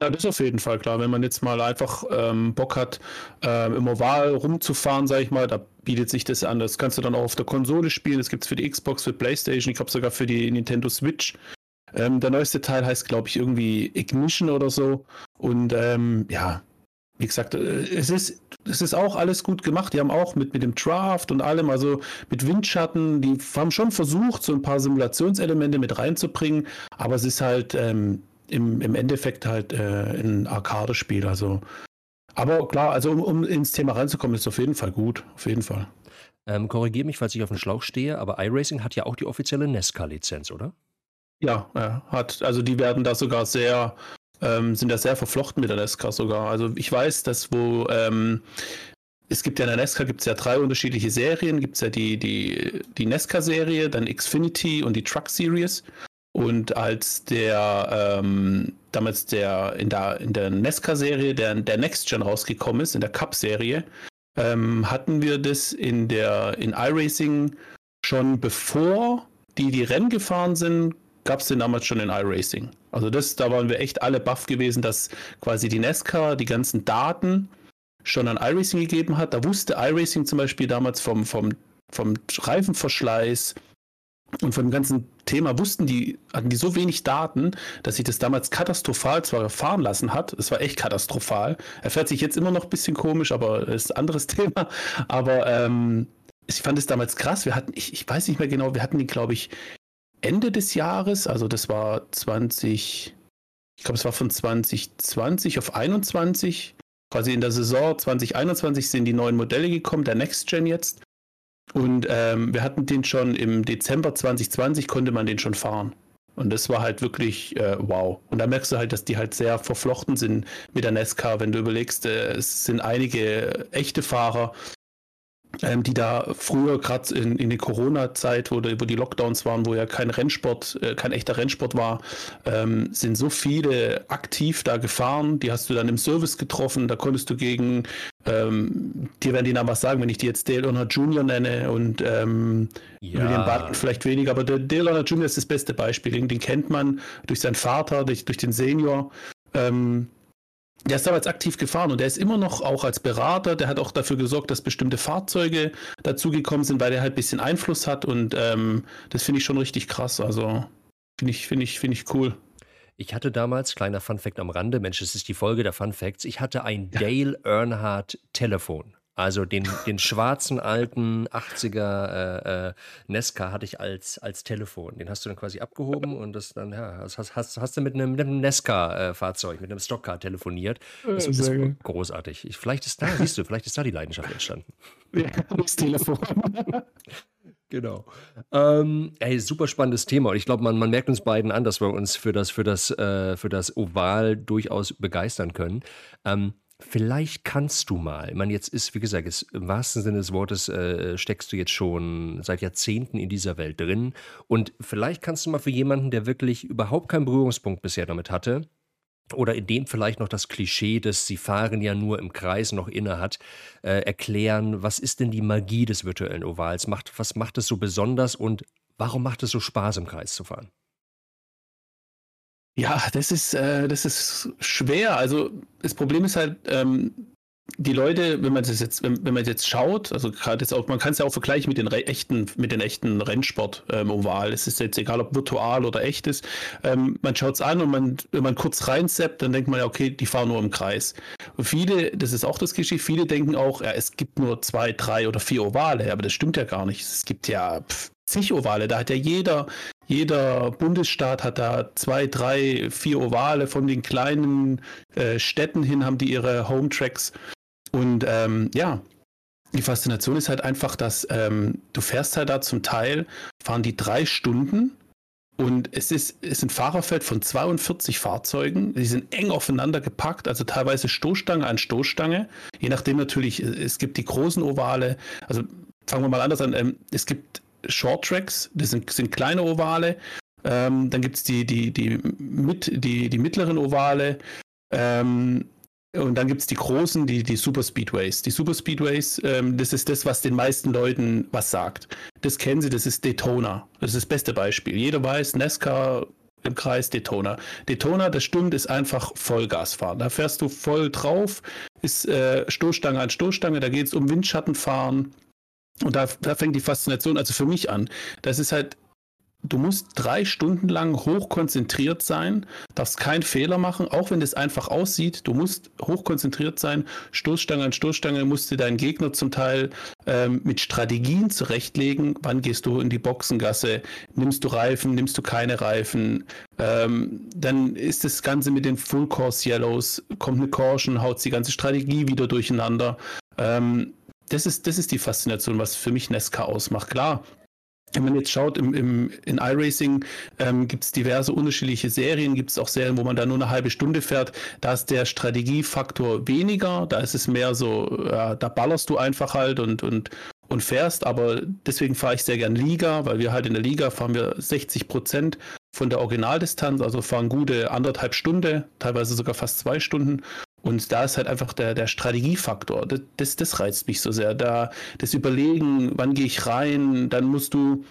Ja, das ist auf jeden Fall klar. Wenn man jetzt mal einfach ähm, Bock hat, äh, im Oval rumzufahren, sag ich mal, da bietet sich das an. Das kannst du dann auch auf der Konsole spielen. Das gibt es für die Xbox, für PlayStation, ich glaube sogar für die Nintendo Switch. Ähm, der neueste Teil heißt, glaube ich, irgendwie Ignition oder so. Und ähm, ja, wie gesagt, äh, es ist, es ist auch alles gut gemacht. Die haben auch mit, mit dem Draft und allem, also mit Windschatten, die haben schon versucht, so ein paar Simulationselemente mit reinzubringen, aber es ist halt ähm, im, im Endeffekt halt äh, ein Arcade-Spiel. Also, aber klar, also um, um, ins Thema reinzukommen, ist es auf jeden Fall gut. Auf jeden Fall. Ähm, Korrigiere mich, falls ich auf den Schlauch stehe, aber iRacing hat ja auch die offizielle Nesca-Lizenz, oder? Ja, er hat, also die werden da sogar sehr, ähm, sind da sehr verflochten mit der Nesca sogar. Also ich weiß, dass wo, ähm, es gibt ja in der Nesca gibt es ja drei unterschiedliche Serien. Gibt es ja die, die, die Nesca-Serie, dann Xfinity und die Truck Series. Und als der ähm, damals der in der, in der Nesca-Serie der, der Next Gen rausgekommen ist, in der Cup-Serie, ähm, hatten wir das in der in iRacing schon bevor die die Rennen gefahren sind, gab es den damals schon in iRacing. Also das, da waren wir echt alle baff gewesen, dass quasi die NASCAR die ganzen Daten schon an iRacing gegeben hat. Da wusste iRacing zum Beispiel damals vom, vom, vom Reifenverschleiß und von dem ganzen Thema wussten die, hatten die so wenig Daten, dass sich das damals katastrophal zwar fahren lassen hat. Es war echt katastrophal. Er fährt sich jetzt immer noch ein bisschen komisch, aber ist ein anderes Thema. Aber ähm, ich fand es damals krass. Wir hatten, ich, ich weiß nicht mehr genau, wir hatten ihn, glaube ich, Ende des Jahres, also das war 20, ich glaube, es war von 2020 auf 21, quasi in der Saison 2021 sind die neuen Modelle gekommen, der Next Gen jetzt. Und ähm, wir hatten den schon im Dezember 2020, konnte man den schon fahren. Und das war halt wirklich äh, wow. Und da merkst du halt, dass die halt sehr verflochten sind mit der NASCAR. Wenn du überlegst, äh, es sind einige echte Fahrer, ähm, die da früher gerade in, in der Corona-Zeit, wo, wo die Lockdowns waren, wo ja kein Rennsport, äh, kein echter Rennsport war, ähm, sind so viele aktiv da gefahren. Die hast du dann im Service getroffen. Da konntest du gegen, ähm, dir werden die Namen was sagen, wenn ich die jetzt Dale Earnhardt Jr. nenne und ähm, ja. Julian Button vielleicht weniger, aber der Dale Earnhardt Jr. ist das beste Beispiel. Den, den kennt man durch seinen Vater, durch, durch den Senior. Ähm, der ist damals aktiv gefahren und der ist immer noch auch als Berater, der hat auch dafür gesorgt, dass bestimmte Fahrzeuge dazugekommen sind, weil der halt ein bisschen Einfluss hat und ähm, das finde ich schon richtig krass. Also finde ich, finde ich, finde ich cool. Ich hatte damals, kleiner Funfact am Rande, Mensch, es ist die Folge der Funfacts, ich hatte ein ja. Dale Earnhardt Telefon. Also den, den schwarzen alten 80er äh, äh, Nesca hatte ich als, als Telefon. Den hast du dann quasi abgehoben und das dann, ja, hast, hast, hast du mit einem, mit einem Nesca-Fahrzeug, mit einem Stockcar telefoniert. Das, das ist großartig. Ich, vielleicht ist da, siehst du, vielleicht ist da die Leidenschaft entstanden. Ja, das Telefon. Genau. Ähm, ey, super spannendes Thema. Und ich glaube, man, man merkt uns beiden an, dass wir uns für das, für das, äh, für das Oval durchaus begeistern können. Ähm, vielleicht kannst du mal, ich meine, jetzt ist, wie gesagt, ist, im wahrsten Sinne des Wortes äh, steckst du jetzt schon seit Jahrzehnten in dieser Welt drin. Und vielleicht kannst du mal für jemanden, der wirklich überhaupt keinen Berührungspunkt bisher damit hatte, oder in dem vielleicht noch das Klischee, dass sie fahren ja nur im Kreis noch inne hat, äh, erklären, was ist denn die Magie des virtuellen Ovals? Macht, was macht es so besonders und warum macht es so Spaß, im Kreis zu fahren? Ja, das ist, äh, das ist schwer. Also das Problem ist halt, ähm, die Leute, wenn man das jetzt, wenn, wenn man jetzt schaut, also gerade jetzt auch, man kann es ja auch vergleichen mit den echten, mit den echten Rennsport ähm, Oval. Es ist jetzt egal, ob virtual oder echt ist. Ähm, man schaut es an und man, wenn man kurz reinseppt, dann denkt man ja, okay, die fahren nur im Kreis. Und viele, das ist auch das Geschichte, viele denken auch, ja, es gibt nur zwei, drei oder vier Ovale, aber das stimmt ja gar nicht. Es gibt ja pff, zig Ovale. Da hat ja jeder, jeder Bundesstaat hat da zwei, drei, vier Ovale von den kleinen äh, Städten hin, haben die ihre Home Tracks. Und ähm, ja, die Faszination ist halt einfach, dass ähm, du fährst halt da zum Teil, fahren die drei Stunden und es ist, es ist ein Fahrerfeld von 42 Fahrzeugen. Die sind eng aufeinander gepackt, also teilweise Stoßstange an Stoßstange. Je nachdem natürlich, es gibt die großen Ovale. Also fangen wir mal anders an. Ähm, es gibt Short Tracks, das sind, sind kleine Ovale. Ähm, dann gibt es die, die, die, mit, die, die mittleren Ovale. Ähm, und dann gibt es die großen, die, die Super Speedways. Die Super Speedways, ähm, das ist das, was den meisten Leuten was sagt. Das kennen sie, das ist Daytona. Das ist das beste Beispiel. Jeder weiß, NASCAR im Kreis Daytona. Daytona, das stimmt, ist einfach Vollgas fahren. Da fährst du voll drauf, ist äh, Stoßstange an Stoßstange, da geht es um Windschattenfahren. Und da, da fängt die Faszination also für mich an. Das ist halt du musst drei Stunden lang hochkonzentriert sein, darfst keinen Fehler machen, auch wenn das einfach aussieht. Du musst hochkonzentriert sein, Stoßstange an Stoßstange musst du deinen Gegner zum Teil ähm, mit Strategien zurechtlegen. Wann gehst du in die Boxengasse? Nimmst du Reifen? Nimmst du keine Reifen? Ähm, dann ist das Ganze mit den Full Course Yellows, kommt eine Caution, haut die ganze Strategie wieder durcheinander. Ähm, das ist, das ist die Faszination, was für mich Nesca ausmacht. Klar, wenn man jetzt schaut, im, im, in iRacing ähm, gibt es diverse unterschiedliche Serien, gibt es auch Serien, wo man da nur eine halbe Stunde fährt. Da ist der Strategiefaktor weniger, da ist es mehr so, ja, da ballerst du einfach halt und, und, und fährst, aber deswegen fahre ich sehr gern Liga, weil wir halt in der Liga fahren wir 60 Prozent von der Originaldistanz, also fahren gute anderthalb Stunden, teilweise sogar fast zwei Stunden und da ist halt einfach der, der Strategiefaktor. Das, das, das reizt mich so sehr. Da das Überlegen, wann gehe ich rein, dann musst du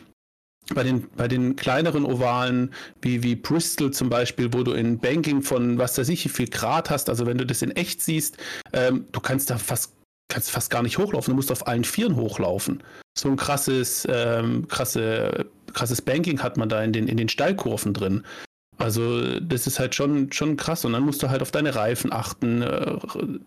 bei den, bei den kleineren Ovalen, wie, wie Bristol zum Beispiel, wo du in Banking von was weiß ich, wie viel Grad hast, also wenn du das in echt siehst, ähm, du kannst da fast, kannst fast gar nicht hochlaufen, du musst auf allen Vieren hochlaufen. So ein krasses, ähm, krasse, krasses Banking hat man da in den, in den Steilkurven drin. Also das ist halt schon, schon krass. Und dann musst du halt auf deine Reifen achten. Äh,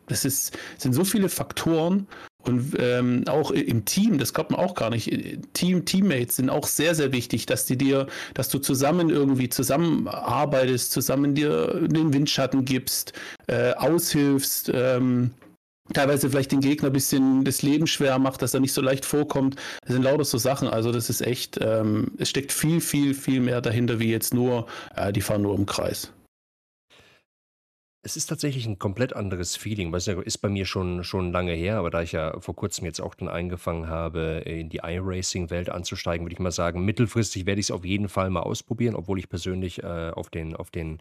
das ist, sind so viele Faktoren. Und ähm, auch im Team, das glaubt man auch gar nicht. Team, Teammates sind auch sehr, sehr wichtig, dass die dir, dass du zusammen irgendwie zusammenarbeitest, zusammen dir den Windschatten gibst, äh, aushilfst. Ähm, teilweise vielleicht den Gegner ein bisschen das Leben schwer macht, dass er nicht so leicht vorkommt. Das sind lauter so Sachen. Also das ist echt, ähm, es steckt viel, viel, viel mehr dahinter, wie jetzt nur, äh, die fahren nur im Kreis. Es ist tatsächlich ein komplett anderes Feeling. Was ist bei mir schon, schon lange her, aber da ich ja vor kurzem jetzt auch dann angefangen habe, in die iRacing-Welt anzusteigen, würde ich mal sagen, mittelfristig werde ich es auf jeden Fall mal ausprobieren, obwohl ich persönlich äh, auf den, auf den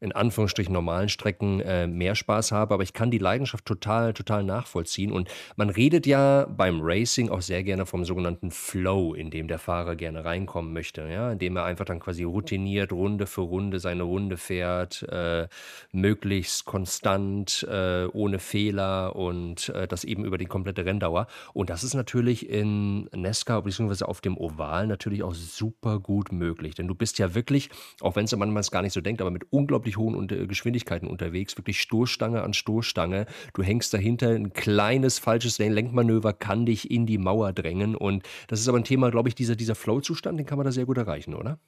in Anführungsstrichen normalen Strecken äh, mehr Spaß habe, aber ich kann die Leidenschaft total, total nachvollziehen. Und man redet ja beim Racing auch sehr gerne vom sogenannten Flow, in dem der Fahrer gerne reinkommen möchte, ja, indem er einfach dann quasi routiniert Runde für Runde seine Runde fährt, äh, möglichst konstant, äh, ohne Fehler und äh, das eben über die komplette Renndauer. Und das ist natürlich in Nesca bzw. auf dem Oval natürlich auch super gut möglich, denn du bist ja wirklich, auch wenn es manchmal gar nicht so denkt, aber mit unglaublich unglaublich hohen äh, Geschwindigkeiten unterwegs, wirklich Stoßstange an Stoßstange. Du hängst dahinter, ein kleines falsches Lenkmanöver kann dich in die Mauer drängen. Und das ist aber ein Thema, glaube ich, dieser, dieser Flow-Zustand, den kann man da sehr gut erreichen, oder?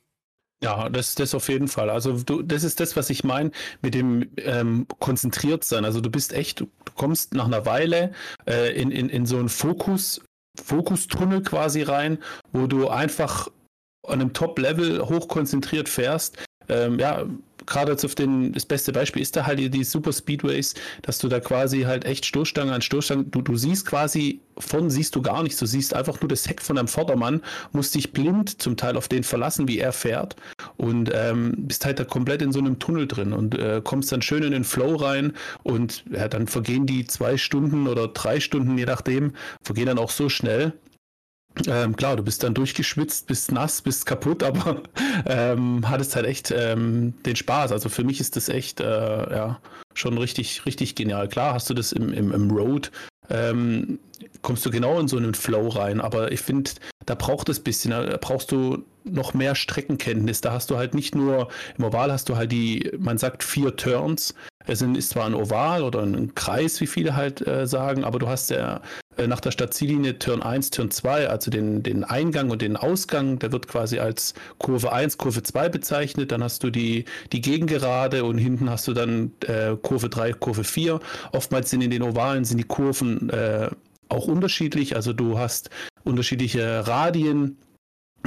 Ja, das, das auf jeden Fall. Also du, das ist das, was ich meine mit dem ähm, konzentriert sein. Also du bist echt, du kommst nach einer Weile äh, in, in, in so einen Fokus, Fokustunnel quasi rein, wo du einfach an einem Top-Level hochkonzentriert fährst. Ähm, ja, gerade auf den, das beste Beispiel ist da halt die, Super Speedways, dass du da quasi halt echt Stoßstange an Stoßstange, du, du siehst quasi, von siehst du gar nichts, du siehst einfach nur das Heck von einem Vordermann, musst dich blind zum Teil auf den verlassen, wie er fährt und ähm, bist halt da komplett in so einem Tunnel drin und äh, kommst dann schön in den Flow rein und ja, dann vergehen die zwei Stunden oder drei Stunden, je nachdem, vergehen dann auch so schnell ähm, klar, du bist dann durchgeschwitzt, bist nass, bist kaputt, aber ähm, hattest halt echt ähm, den Spaß. Also für mich ist das echt äh, ja, schon richtig, richtig genial. Klar hast du das im, im, im Road, ähm, kommst du genau in so einen Flow rein, aber ich finde, da braucht es ein bisschen, da brauchst du noch mehr Streckenkenntnis. Da hast du halt nicht nur, im Oval hast du halt die, man sagt vier Turns. Es ist zwar ein Oval oder ein Kreis, wie viele halt äh, sagen, aber du hast ja nach der Stadtziellinie Turn 1, Turn 2, also den, den Eingang und den Ausgang, der wird quasi als Kurve 1, Kurve 2 bezeichnet. Dann hast du die, die Gegengerade und hinten hast du dann äh, Kurve 3, Kurve 4. Oftmals sind in den Ovalen sind die Kurven äh, auch unterschiedlich. Also du hast unterschiedliche Radien.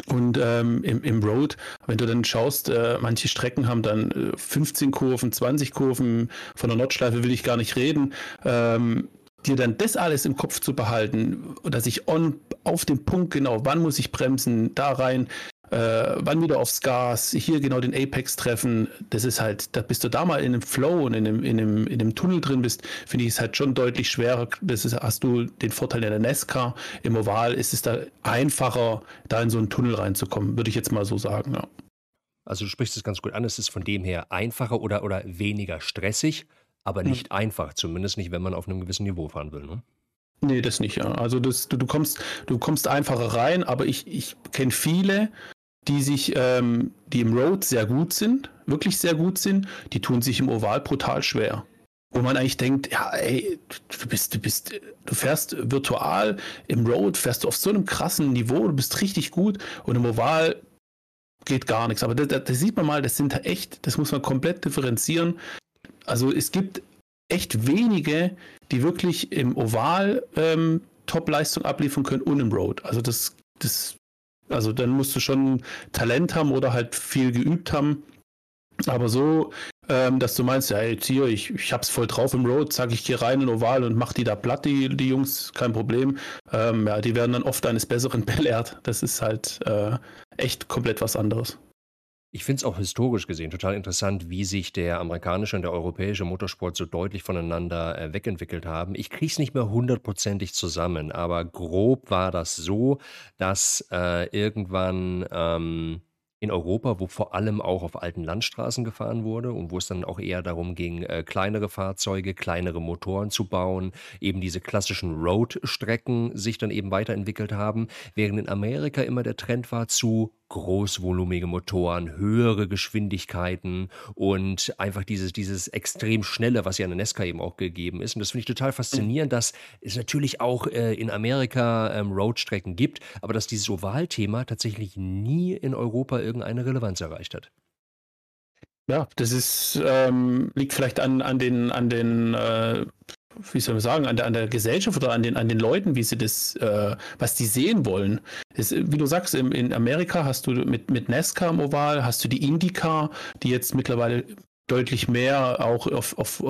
Und ähm, im, im Road, wenn du dann schaust, äh, manche Strecken haben dann 15 äh, Kurven, 20 Kurven, von der Nordschleife will ich gar nicht reden. Ähm, dir dann das alles im Kopf zu behalten, dass ich on, auf dem Punkt genau, wann muss ich bremsen, da rein, äh, wann wieder aufs Gas, hier genau den Apex treffen, das ist halt, da bist du da mal in einem Flow und in einem, in einem, in einem Tunnel drin bist, finde ich es halt schon deutlich schwerer. Das ist, hast du den Vorteil in der Nesca, im Oval ist es da einfacher, da in so einen Tunnel reinzukommen, würde ich jetzt mal so sagen, ja. Also du sprichst es ganz gut an, es ist von dem her einfacher oder, oder weniger stressig aber nicht mhm. einfach, zumindest nicht, wenn man auf einem gewissen Niveau fahren will. Ne? Nee, das nicht, ja. Also das, du, du, kommst, du kommst einfacher rein, aber ich, ich kenne viele, die sich, ähm, die im Road sehr gut sind, wirklich sehr gut sind, die tun sich im Oval brutal schwer. Wo man eigentlich denkt, ja, ey, du bist, du bist, du fährst virtual im Road, fährst du auf so einem krassen Niveau, du bist richtig gut und im Oval geht gar nichts. Aber da, da sieht man mal, das sind echt, das muss man komplett differenzieren. Also es gibt echt wenige, die wirklich im Oval ähm, Top-Leistung abliefern können und im Road. Also das, das, also dann musst du schon Talent haben oder halt viel geübt haben. Aber so, ähm, dass du meinst, ja, jetzt hier, ich, ich hab's voll drauf im Road, sag ich, gehe rein in Oval und mach die da platt, die, die Jungs, kein Problem. Ähm, ja, die werden dann oft eines Besseren belehrt. Das ist halt äh, echt komplett was anderes. Ich finde es auch historisch gesehen total interessant, wie sich der amerikanische und der europäische Motorsport so deutlich voneinander äh, wegentwickelt haben. Ich kriege es nicht mehr hundertprozentig zusammen, aber grob war das so, dass äh, irgendwann ähm, in Europa, wo vor allem auch auf alten Landstraßen gefahren wurde und wo es dann auch eher darum ging, äh, kleinere Fahrzeuge, kleinere Motoren zu bauen, eben diese klassischen Road-Strecken sich dann eben weiterentwickelt haben, während in Amerika immer der Trend war zu großvolumige Motoren, höhere Geschwindigkeiten und einfach dieses, dieses extrem schnelle, was ja an der Nesca eben auch gegeben ist. Und das finde ich total faszinierend, dass es natürlich auch äh, in Amerika ähm, Roadstrecken gibt, aber dass dieses Ovalthema tatsächlich nie in Europa irgendeine Relevanz erreicht hat. Ja, das ist, ähm, liegt vielleicht an, an den, an den äh, wie soll man sagen, an der, an der Gesellschaft oder an den, an den Leuten, wie sie das, äh, was die sehen wollen. Das, wie du sagst, in, in Amerika hast du mit, mit NASCAR im Oval, hast du die IndyCar, die jetzt mittlerweile deutlich mehr auch auf, auf äh,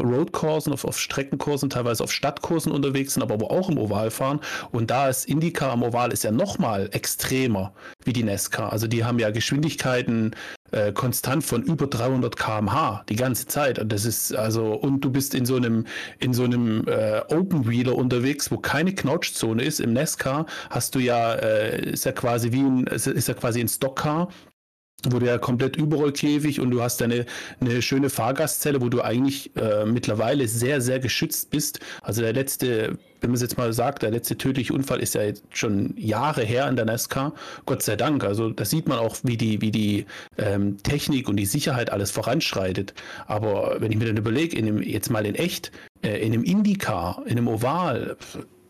Roadkursen, auf, auf Streckenkursen, teilweise auf Stadtkursen unterwegs sind, aber wo auch im Oval fahren. Und da ist IndyCar am Oval ist ja nochmal extremer wie die NASCAR. Also die haben ja Geschwindigkeiten äh, konstant von über 300 km/h die ganze Zeit. Und das ist also, und du bist in so einem, in so einem äh, Open Wheeler unterwegs, wo keine Knautschzone ist. Im NASCAR hast du ja, äh, ist ja quasi wie ein, ist ja quasi ein Stockcar wo du ja komplett Überrollkäfig und du hast eine, eine schöne Fahrgastzelle, wo du eigentlich äh, mittlerweile sehr, sehr geschützt bist. Also der letzte, wenn man es jetzt mal sagt, der letzte tödliche Unfall ist ja jetzt schon Jahre her in der NASCAR. Gott sei Dank. Also da sieht man auch, wie die, wie die ähm, Technik und die Sicherheit alles voranschreitet. Aber wenn ich mir dann überlege, jetzt mal in echt, äh, in einem Indycar, in einem Oval,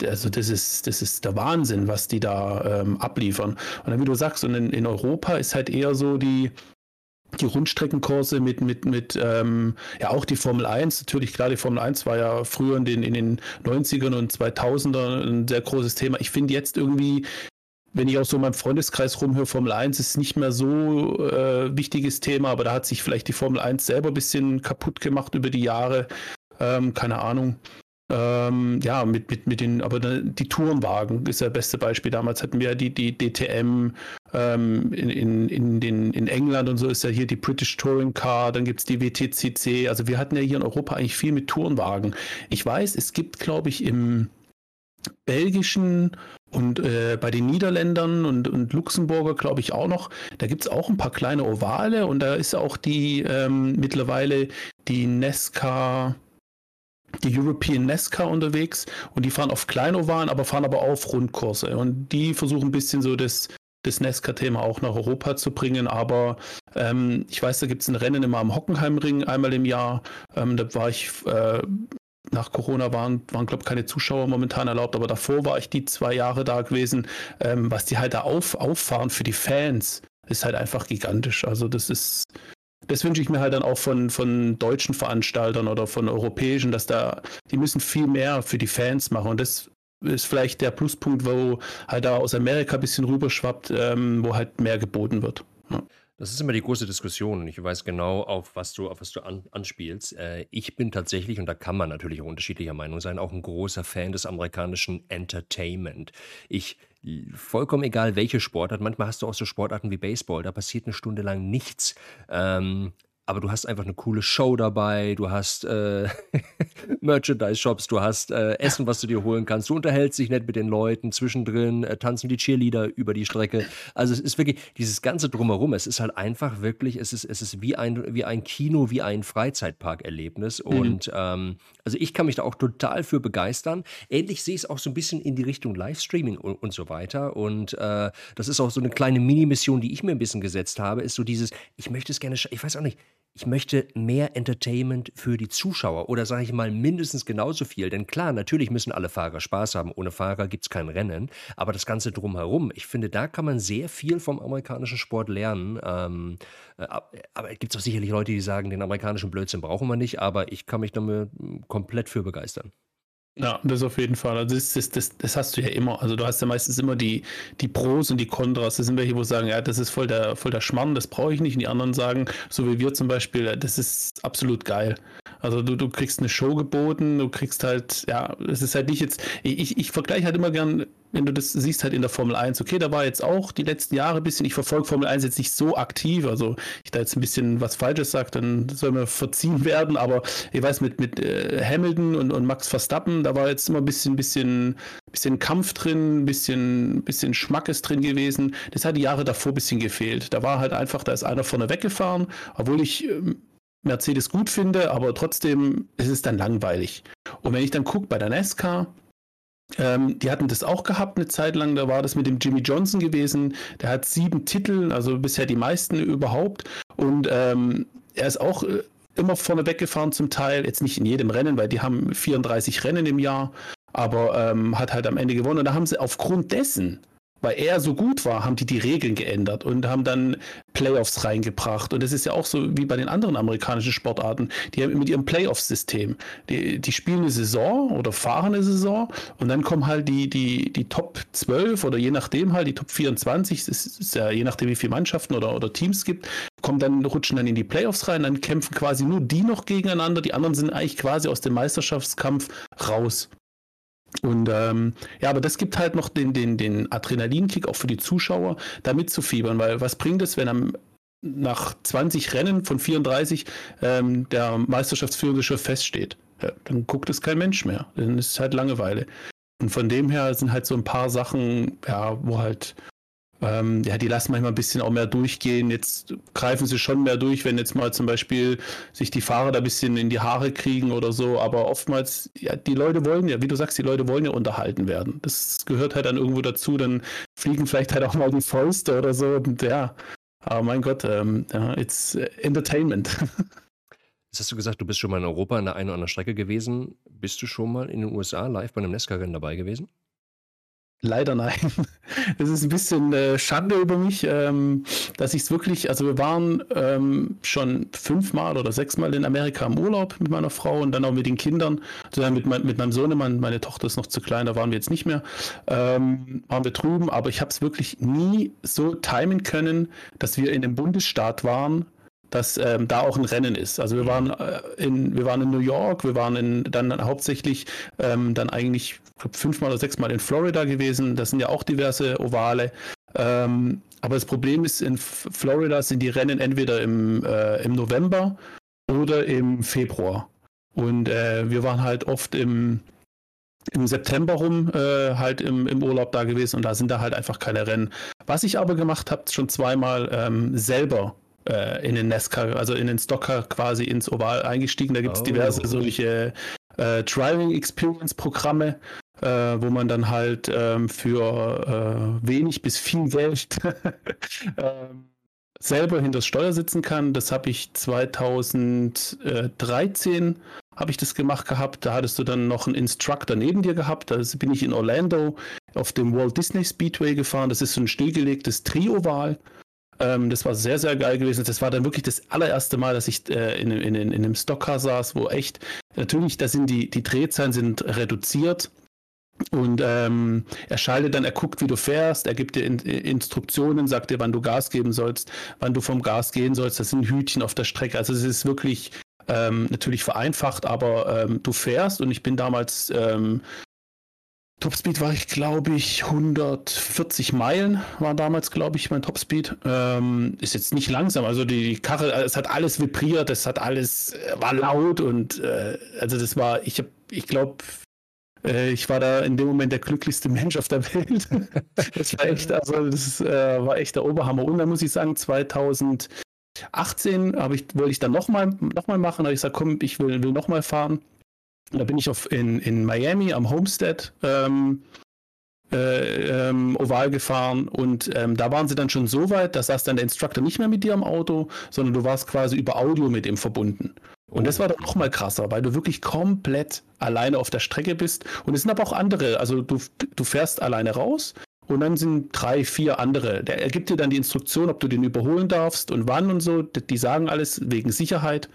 also das ist, das ist der Wahnsinn, was die da ähm, abliefern. Und dann, wie du sagst, und in, in Europa ist halt eher so die, die Rundstreckenkurse mit, mit, mit ähm, ja auch die Formel 1. Natürlich, klar, die Formel 1 war ja früher in den, in den 90ern und 2000ern ein sehr großes Thema. Ich finde jetzt irgendwie, wenn ich auch so in meinem Freundeskreis rumhöre, Formel 1 ist nicht mehr so äh, wichtiges Thema, aber da hat sich vielleicht die Formel 1 selber ein bisschen kaputt gemacht über die Jahre. Ähm, keine Ahnung. Ähm, ja, mit, mit, mit den, aber die Tourenwagen ist ja das beste Beispiel. Damals hatten wir ja die, die DTM, ähm, in, in, in, den, in England und so ist ja hier die British Touring Car, dann gibt es die WTCC. Also wir hatten ja hier in Europa eigentlich viel mit Tourenwagen. Ich weiß, es gibt, glaube ich, im belgischen und äh, bei den Niederländern und, und Luxemburger, glaube ich, auch noch. Da gibt es auch ein paar kleine Ovale und da ist auch die ähm, mittlerweile die Nesca die European NASCAR unterwegs und die fahren auf Kleinovalen, aber fahren aber auf Rundkurse. Und die versuchen ein bisschen so das, das NASCAR-Thema auch nach Europa zu bringen. Aber ähm, ich weiß, da gibt es ein Rennen immer am Hockenheimring einmal im Jahr. Ähm, da war ich, äh, nach Corona waren, waren glaube ich, keine Zuschauer momentan erlaubt, aber davor war ich die zwei Jahre da gewesen. Ähm, was die halt da auf, auffahren für die Fans, ist halt einfach gigantisch. Also das ist das wünsche ich mir halt dann auch von, von deutschen Veranstaltern oder von europäischen, dass da, die müssen viel mehr für die Fans machen. Und das ist vielleicht der Pluspunkt, wo halt da aus Amerika ein bisschen rüberschwappt, ähm, wo halt mehr geboten wird. Ja. Das ist immer die große Diskussion ich weiß genau, auf was du, auf was du an, anspielst. Äh, ich bin tatsächlich, und da kann man natürlich auch unterschiedlicher Meinung sein, auch ein großer Fan des amerikanischen Entertainment. Ich vollkommen egal, welche Sportart. Manchmal hast du auch so Sportarten wie Baseball, da passiert eine Stunde lang nichts. Ähm, aber du hast einfach eine coole Show dabei, du hast äh, Merchandise-Shops, du hast äh, Essen, was du dir holen kannst, du unterhältst dich nett mit den Leuten, zwischendrin äh, tanzen die Cheerleader über die Strecke. Also es ist wirklich dieses ganze Drumherum, es ist halt einfach wirklich, es ist, es ist wie, ein, wie ein Kino, wie ein Freizeitparkerlebnis. Mhm. Und ähm, also ich kann mich da auch total für begeistern. Ähnlich sehe ich es auch so ein bisschen in die Richtung Livestreaming und, und so weiter. Und äh, das ist auch so eine kleine Mini-Mission, die ich mir ein bisschen gesetzt habe, ist so dieses, ich möchte es gerne, ich weiß auch nicht, ich möchte mehr Entertainment für die Zuschauer oder sage ich mal mindestens genauso viel. Denn klar, natürlich müssen alle Fahrer Spaß haben. Ohne Fahrer gibt es kein Rennen. Aber das Ganze drumherum, ich finde, da kann man sehr viel vom amerikanischen Sport lernen. Ähm, äh, aber es gibt auch sicherlich Leute, die sagen, den amerikanischen Blödsinn brauchen wir nicht. Aber ich kann mich damit komplett für begeistern. Ja, das auf jeden Fall. Also das, das, das, das, hast du ja immer. Also du hast ja meistens immer die, die Pros und die Kontras. Das sind welche, wo sagen, ja, das ist voll der, voll der Schmarrn, das brauche ich nicht. Und die anderen sagen, so wie wir zum Beispiel, das ist absolut geil. Also du, du kriegst eine Show geboten, du kriegst halt, ja, es ist halt nicht jetzt, ich, ich, ich vergleiche halt immer gern wenn du das siehst halt in der Formel 1, okay, da war jetzt auch die letzten Jahre ein bisschen, ich verfolge Formel 1 jetzt nicht so aktiv, also ich da jetzt ein bisschen was Falsches sage, dann soll mir verziehen werden, aber ich weiß, mit, mit äh, Hamilton und, und Max Verstappen, da war jetzt immer ein bisschen, bisschen, bisschen Kampf drin, ein bisschen, bisschen Schmackes drin gewesen. Das hat die Jahre davor ein bisschen gefehlt. Da war halt einfach, da ist einer vorne weggefahren, obwohl ich ähm, Mercedes gut finde, aber trotzdem ist es dann langweilig. Und wenn ich dann gucke bei der NASCAR, ähm, die hatten das auch gehabt eine Zeit lang, da war das mit dem Jimmy Johnson gewesen. Der hat sieben Titel, also bisher die meisten überhaupt. Und ähm, er ist auch äh, immer vorne weggefahren zum Teil, jetzt nicht in jedem Rennen, weil die haben 34 Rennen im Jahr, aber ähm, hat halt am Ende gewonnen. Und da haben sie aufgrund dessen weil er so gut war, haben die die Regeln geändert und haben dann Playoffs reingebracht. Und das ist ja auch so wie bei den anderen amerikanischen Sportarten. Die haben mit ihrem Playoff-System. Die, die spielen eine Saison oder fahren eine Saison und dann kommen halt die, die, die Top 12 oder je nachdem halt die Top 24, das ist ja je nachdem, wie viele Mannschaften oder, oder Teams gibt, kommen dann, rutschen dann in die Playoffs rein, dann kämpfen quasi nur die noch gegeneinander, die anderen sind eigentlich quasi aus dem Meisterschaftskampf raus. Und ähm, ja, aber das gibt halt noch den, den, den Adrenalinkick auch für die Zuschauer, da mitzufiebern, weil was bringt es, wenn am nach 20 Rennen von 34 ähm, der Meisterschaftsführende schon feststeht? Ja, dann guckt es kein Mensch mehr. Dann ist es halt Langeweile. Und von dem her sind halt so ein paar Sachen, ja, wo halt ähm, ja, die lassen manchmal ein bisschen auch mehr durchgehen. Jetzt greifen sie schon mehr durch, wenn jetzt mal zum Beispiel sich die Fahrer da ein bisschen in die Haare kriegen oder so. Aber oftmals, ja, die Leute wollen ja, wie du sagst, die Leute wollen ja unterhalten werden. Das gehört halt dann irgendwo dazu. Dann fliegen vielleicht halt auch mal die Fäuste oder so. Und ja, aber mein Gott, ähm, ja, it's Entertainment. Jetzt hast du gesagt, du bist schon mal in Europa an der einen oder anderen Strecke gewesen. Bist du schon mal in den USA live bei einem Nesca-Rennen dabei gewesen? Leider nein. Das ist ein bisschen äh, Schande über mich, ähm, dass ich es wirklich, also wir waren ähm, schon fünfmal oder sechsmal in Amerika im Urlaub mit meiner Frau und dann auch mit den Kindern, also mit, mein, mit meinem Sohnemann, meine Tochter ist noch zu klein, da waren wir jetzt nicht mehr, ähm, waren wir drüben, aber ich habe es wirklich nie so timen können, dass wir in dem Bundesstaat waren, dass ähm, da auch ein Rennen ist. Also wir waren äh, in, wir waren in New York, wir waren in, dann hauptsächlich ähm, dann eigentlich glaub, fünfmal oder sechsmal in Florida gewesen. Das sind ja auch diverse Ovale. Ähm, aber das Problem ist, in Florida sind die Rennen entweder im, äh, im November oder im Februar. Und äh, wir waren halt oft im, im September rum äh, halt im, im Urlaub da gewesen und da sind da halt einfach keine Rennen. Was ich aber gemacht habe, schon zweimal ähm, selber äh, in den NASCAR, also in den Stocker quasi ins Oval eingestiegen. Da gibt es oh. diverse solche äh, Driving Experience Programme, äh, wo man dann halt ähm, für äh, wenig bis viel Geld ähm, selber hinter das Steuer sitzen kann. Das habe ich 2013 habe ich das gemacht gehabt. Da hattest du dann noch einen Instructor neben dir gehabt. Da bin ich in Orlando auf dem Walt Disney Speedway gefahren. Das ist so ein stillgelegtes Trioval. Ähm, das war sehr, sehr geil gewesen. Das war dann wirklich das allererste Mal, dass ich äh, in, in, in, in einem Stockcar saß, wo echt, natürlich, da sind die, die Drehzahlen sind reduziert. Und ähm, er schaltet dann, er guckt, wie du fährst, er gibt dir in, Instruktionen, sagt dir, wann du Gas geben sollst, wann du vom Gas gehen sollst. Das sind Hütchen auf der Strecke. Also es ist wirklich ähm, natürlich vereinfacht, aber ähm, du fährst und ich bin damals ähm, Topspeed war ich, glaube ich, 140 Meilen war damals, glaube ich, mein Topspeed. Ähm, ist jetzt nicht langsam. Also die Karre, es hat alles vibriert, es hat alles, äh, war laut und äh, also das war, ich habe, ich glaube, äh, ich war da in dem Moment der glücklichste Mensch auf der Welt. das war echt, also das äh, war echt der Oberhammer. Und dann muss ich sagen, 2018 habe ich, wollte ich dann nochmal noch mal machen, habe ich gesagt, komm, ich will, will nochmal fahren. Da bin ich auf, in, in Miami am Homestead ähm, äh, ähm, Oval gefahren und ähm, da waren sie dann schon so weit, da saß dann der Instructor nicht mehr mit dir im Auto, sondern du warst quasi über Audio mit ihm verbunden. Und das war dann noch mal krasser, weil du wirklich komplett alleine auf der Strecke bist. Und es sind aber auch andere, also du, du fährst alleine raus und dann sind drei, vier andere. Der, er gibt dir dann die Instruktion, ob du den überholen darfst und wann und so. Die sagen alles wegen Sicherheit.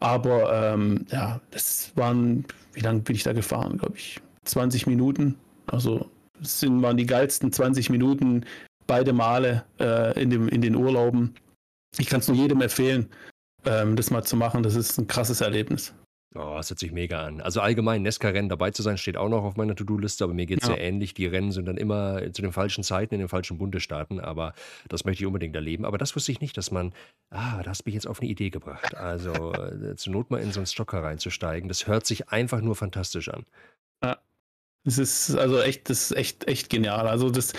Aber ähm, ja, das waren, wie lange bin ich da gefahren? Glaube ich, 20 Minuten. Also sind, waren die geilsten 20 Minuten beide Male äh, in, dem, in den Urlauben. Ich kann es nur jedem empfehlen, ähm, das mal zu machen. Das ist ein krasses Erlebnis. Oh, das hört sich mega an. Also allgemein, Nesca-Rennen dabei zu sein, steht auch noch auf meiner To-Do-Liste, aber mir geht es ja. ja. ähnlich. Die Rennen sind dann immer zu den falschen Zeiten in den falschen Bundesstaaten, aber das möchte ich unbedingt erleben. Aber das wusste ich nicht, dass man, ah, da hast mich jetzt auf eine Idee gebracht. Also äh, zur Not mal in so einen Stocker reinzusteigen, das hört sich einfach nur fantastisch an. Ja. Das ist also echt, das ist echt, echt genial. Also das,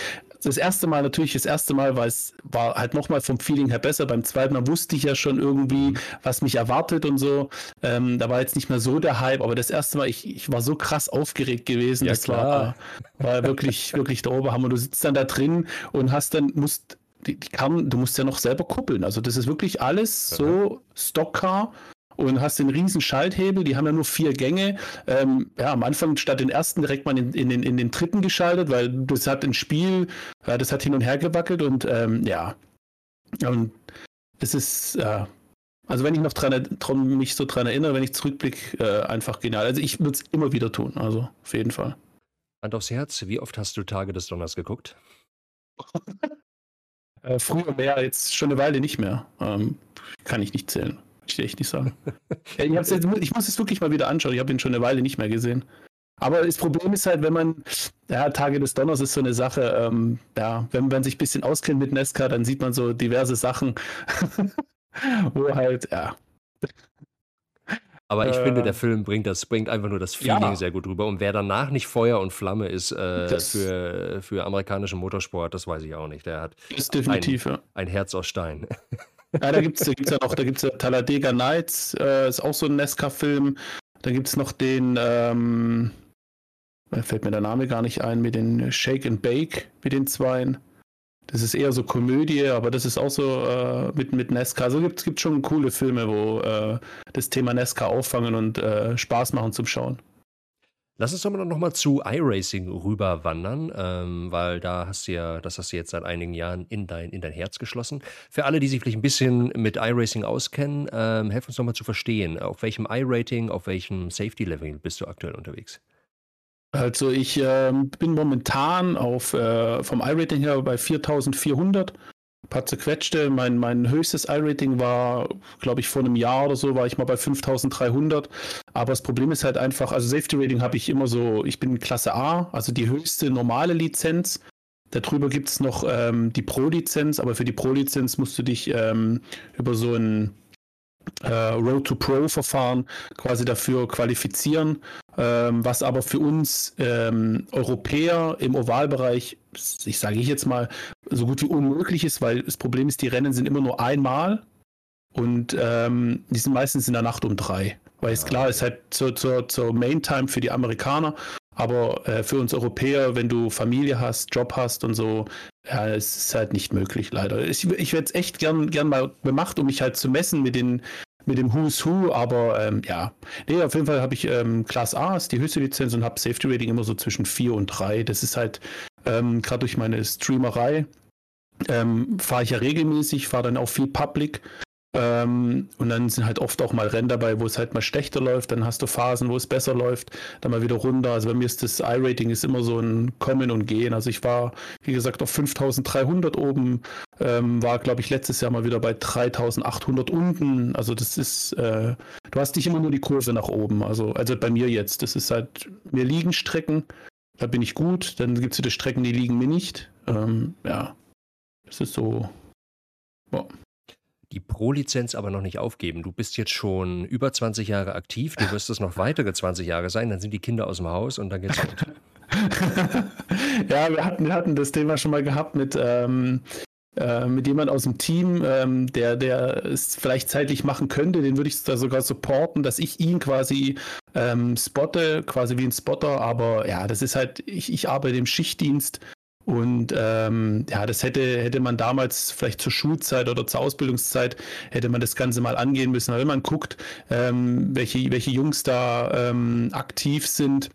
das erste Mal natürlich, das erste Mal war es war halt nochmal vom Feeling her besser. Beim zweiten Mal wusste ich ja schon irgendwie, was mich erwartet und so. Ähm, da war jetzt nicht mehr so der Hype, aber das erste Mal, ich, ich war so krass aufgeregt gewesen. Ja, das klar. war, war wirklich, wirklich der Oberhammer. Du sitzt dann da drin und hast dann, musst, die, die kann, du musst ja noch selber kuppeln. Also das ist wirklich alles so Stockcar und hast den riesen Schalthebel, die haben ja nur vier Gänge. Ähm, ja, am Anfang statt den ersten direkt mal in, in, den, in den dritten geschaltet, weil das hat ein Spiel, ja, das hat hin und her gewackelt und ähm, ja. Und das ist, ja, also wenn ich noch dran, dran, mich so dran erinnere, wenn ich zurückblicke, äh, einfach genial. Also ich würde es immer wieder tun, also auf jeden Fall. Hand aufs Herz, wie oft hast du Tage des Donners geguckt? äh, früher mehr, jetzt schon eine Weile nicht mehr. Ähm, kann ich nicht zählen. Ich echt nicht sagen. ja, ich, jetzt, ich, muss es wirklich mal wieder anschauen. Ich habe ihn schon eine Weile nicht mehr gesehen. Aber das Problem ist halt, wenn man, ja, Tage des Donners ist so eine Sache, ähm, ja, wenn man sich ein bisschen auskennt mit Nesca, dann sieht man so diverse Sachen, wo halt, ja. Aber ich äh, finde, der Film bringt das, bringt einfach nur das Feeling ja. sehr gut rüber. Und wer danach nicht Feuer und Flamme ist äh, für, für amerikanischen Motorsport, das weiß ich auch nicht. Der hat ist definitiv, ein, ja. ein Herz aus Stein. Ja, da gibt es da gibt's ja noch, da gibt es ja Talladega Nights, äh, ist auch so ein Nesca-Film. Dann gibt es noch den, ähm, fällt mir der Name gar nicht ein, mit den Shake and Bake, mit den Zweien. Das ist eher so Komödie, aber das ist auch so äh, mit, mit Nesca. Also gibt es schon coole Filme, wo äh, das Thema Nesca auffangen und äh, Spaß machen zum Schauen. Lass uns doch mal noch mal zu iRacing rüberwandern, ähm, weil da hast du ja, das hast du jetzt seit einigen Jahren in dein, in dein Herz geschlossen. Für alle, die sich vielleicht ein bisschen mit iRacing auskennen, ähm, helf uns noch mal zu verstehen, auf welchem iRating, auf welchem Safety-Level bist du aktuell unterwegs? Also ich äh, bin momentan auf, äh, vom iRating her bei 4400 ein paar zerquetschte. Mein, mein höchstes I-Rating war, glaube ich, vor einem Jahr oder so, war ich mal bei 5300. Aber das Problem ist halt einfach, also Safety Rating habe ich immer so, ich bin Klasse A, also die höchste normale Lizenz. Darüber gibt es noch ähm, die Pro-Lizenz, aber für die Pro-Lizenz musst du dich ähm, über so ein äh, Road to Pro-Verfahren quasi dafür qualifizieren, ähm, was aber für uns ähm, Europäer im Ovalbereich, ich sage ich jetzt mal, so gut wie unmöglich ist, weil das Problem ist, die Rennen sind immer nur einmal und ähm, die sind meistens in der Nacht um drei. Weil es klar ist halt zur, zur, zur Main-Time für die Amerikaner, aber äh, für uns Europäer, wenn du Familie hast, Job hast und so, ja, es ist halt nicht möglich, leider. Ich, ich hätte es echt gern, gern mal gemacht, um mich halt zu messen mit den mit dem Who's Who, aber ähm, ja. Nee, auf jeden Fall habe ich ähm, Class A, ist die höchste Lizenz und habe Safety Rating immer so zwischen 4 und 3. Das ist halt ähm, gerade durch meine Streamerei ähm, fahre ich ja regelmäßig, fahre dann auch viel Public ähm, und dann sind halt oft auch mal Rennen dabei, wo es halt mal schlechter läuft. Dann hast du Phasen, wo es besser läuft, dann mal wieder runter. Also bei mir ist das I-Rating ist immer so ein Kommen und Gehen. Also ich war, wie gesagt, auf 5300 oben, ähm, war, glaube ich, letztes Jahr mal wieder bei 3800 unten. Also das ist, äh, du hast nicht immer nur die Kurve nach oben. Also, also bei mir jetzt, das ist halt, mir liegen Strecken, da bin ich gut. Dann gibt es wieder Strecken, die liegen mir nicht. Ähm, ja, das ist so. Boah die Pro-Lizenz aber noch nicht aufgeben. Du bist jetzt schon über 20 Jahre aktiv, du wirst es noch weitere 20 Jahre sein, dann sind die Kinder aus dem Haus und dann geht's gut. ja, wir hatten, wir hatten das Thema schon mal gehabt mit, ähm, äh, mit jemand aus dem Team, ähm, der, der es vielleicht zeitlich machen könnte, den würde ich da sogar supporten, dass ich ihn quasi ähm, spotte, quasi wie ein Spotter, aber ja, das ist halt, ich, ich arbeite im Schichtdienst und ähm, ja, das hätte, hätte man damals vielleicht zur Schulzeit oder zur Ausbildungszeit, hätte man das Ganze mal angehen müssen. Aber wenn man guckt, ähm, welche, welche Jungs da ähm, aktiv sind,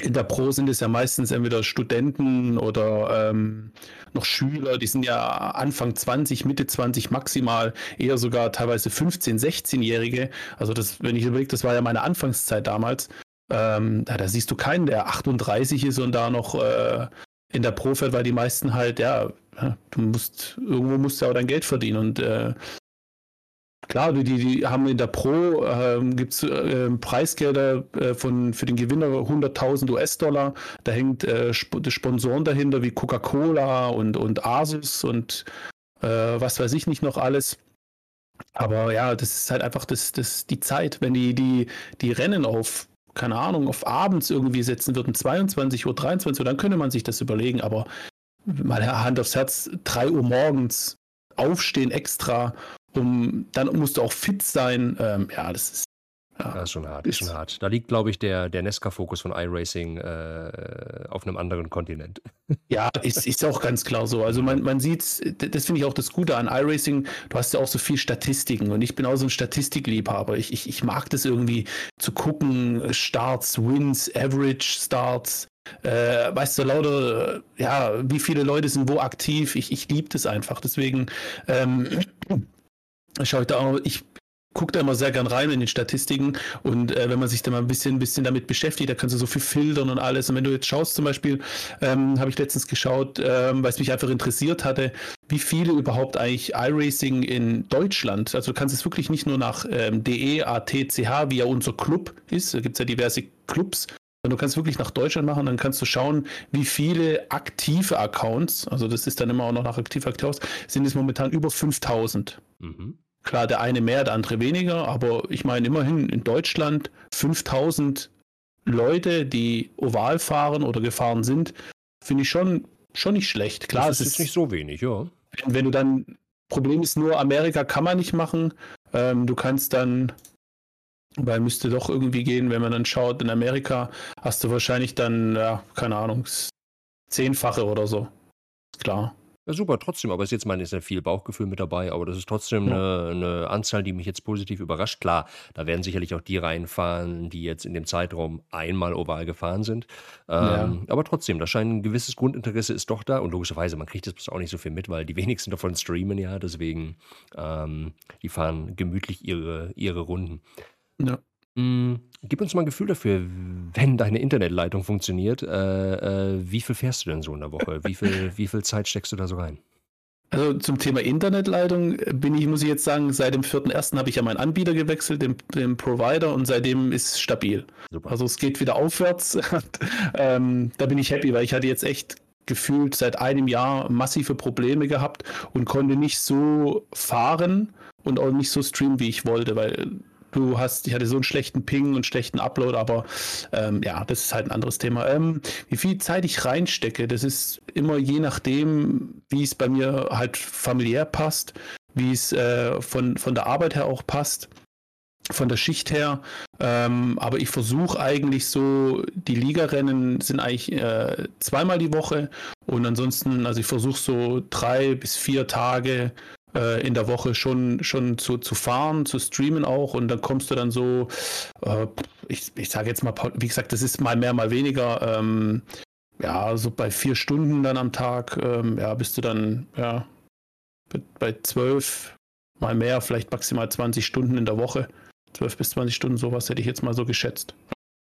in der Pro sind es ja meistens entweder Studenten oder ähm, noch Schüler, die sind ja Anfang 20, Mitte 20 maximal, eher sogar teilweise 15, 16-Jährige. Also das, wenn ich überlege, das war ja meine Anfangszeit damals. Ähm, da, da, siehst du keinen, der 38 ist und da noch äh, in der Profeld, weil die meisten halt, ja, du musst, irgendwo musst du auch dein Geld verdienen und äh, klar, die, die haben in der Pro, ähm, gibt es äh, Preisgelder äh, von, für den Gewinner 100.000 US-Dollar, da hängt äh, Sp Sponsoren dahinter wie Coca-Cola und, und Asus und äh, was weiß ich nicht noch alles. Aber ja, das ist halt einfach das, das, die Zeit, wenn die, die, die Rennen auf keine Ahnung, auf abends irgendwie setzen würden, 22 Uhr, 23 Uhr, dann könnte man sich das überlegen, aber mal Hand aufs Herz, 3 Uhr morgens aufstehen extra, um dann musst du auch fit sein. Ähm, ja, das ist ja, das ist schon hart, ist schon hart. Da liegt, glaube ich, der, der Nesca-Fokus von iRacing äh, auf einem anderen Kontinent. Ja, ist, ist auch ganz klar so. Also man, man sieht, das finde ich auch das Gute an iRacing, du hast ja auch so viel Statistiken und ich bin auch so ein Statistikliebhaber. Ich, ich, ich mag das irgendwie zu gucken, Starts, Wins, Average Starts, äh, weißt du, lauter, ja, wie viele Leute sind wo aktiv. Ich, ich liebe das einfach. Deswegen ähm, schaue ich da auch, ich guckt da immer sehr gern rein in den Statistiken und äh, wenn man sich da mal ein bisschen, bisschen damit beschäftigt, da kannst du so viel filtern und alles. Und wenn du jetzt schaust, zum Beispiel, ähm, habe ich letztens geschaut, ähm, weil es mich einfach interessiert hatte, wie viele überhaupt eigentlich iRacing in Deutschland, also du kannst es wirklich nicht nur nach ähm, DE, ATCH, wie ja unser Club ist, da gibt es ja diverse Clubs, sondern du kannst wirklich nach Deutschland machen, dann kannst du schauen, wie viele aktive Accounts, also das ist dann immer auch noch nach aktiver Accounts, sind es momentan über 5000. Mhm. Klar, der eine mehr, der andere weniger, aber ich meine immerhin in Deutschland 5000 Leute, die oval fahren oder gefahren sind, finde ich schon, schon nicht schlecht. Klar, das ist, es ist nicht so wenig, ja. Wenn, wenn du dann, Problem ist nur, Amerika kann man nicht machen. Ähm, du kannst dann, weil müsste doch irgendwie gehen, wenn man dann schaut, in Amerika hast du wahrscheinlich dann, ja, keine Ahnung, zehnfache oder so. Klar. Ja, super, trotzdem, aber es ist jetzt, meine, ist ja viel Bauchgefühl mit dabei, aber das ist trotzdem Ja. eine 'ne Anzahl, die mich jetzt positiv überrascht. Klar, da werden sicherlich auch die reinfahren, die jetzt in dem Zeitraum einmal oval gefahren sind. Ja. Ähm, aber trotzdem, da scheint ein gewisses Grundinteresse ist doch da und logischerweise, man kriegt jetzt auch nicht so viel mit, weil die wenigsten davon streamen ja, deswegen, ähm, die fahren gemütlich ihre ihre Runden. Ja. Hm, gib uns mal ein Gefühl dafür, wenn deine Internetleitung funktioniert, äh, äh, wie viel fährst du denn so in der Woche? Wie viel wie viel Zeit steckst du da so rein? Also zum Thema Internetleitung bin ich, muss ich jetzt sagen, seit dem 4.1. habe ich ja meinen Anbieter gewechselt, den, den Provider, und seitdem ist es stabil. Super. Also es geht wieder aufwärts. ähm, da bin ich happy, weil ich hatte jetzt echt gefühlt seit einem Jahr massive Probleme gehabt und konnte nicht so fahren und auch nicht so streamen, wie ich wollte, weil du hast, ich hatte so einen schlechten Ping und schlechten Upload, aber ähm, ja, das ist halt ein anderes Thema. Ähm, wie viel Zeit ich reinstecke, das ist immer je nachdem, wie es bei mir halt familiär passt, wie es äh, von, von der Arbeit her auch passt von der Schicht her. Ähm, aber ich versuche eigentlich so, die Ligarennen sind eigentlich äh, zweimal die Woche und ansonsten, also ich versuche so drei bis vier Tage äh, in der Woche schon, schon zu, zu fahren, zu streamen auch und dann kommst du dann so, äh, ich, ich sage jetzt mal, wie gesagt, das ist mal mehr, mal weniger, ähm, ja, so bei vier Stunden dann am Tag, ähm, ja, bist du dann, ja, bei zwölf, mal mehr, vielleicht maximal 20 Stunden in der Woche. 12 bis 20 Stunden, sowas hätte ich jetzt mal so geschätzt.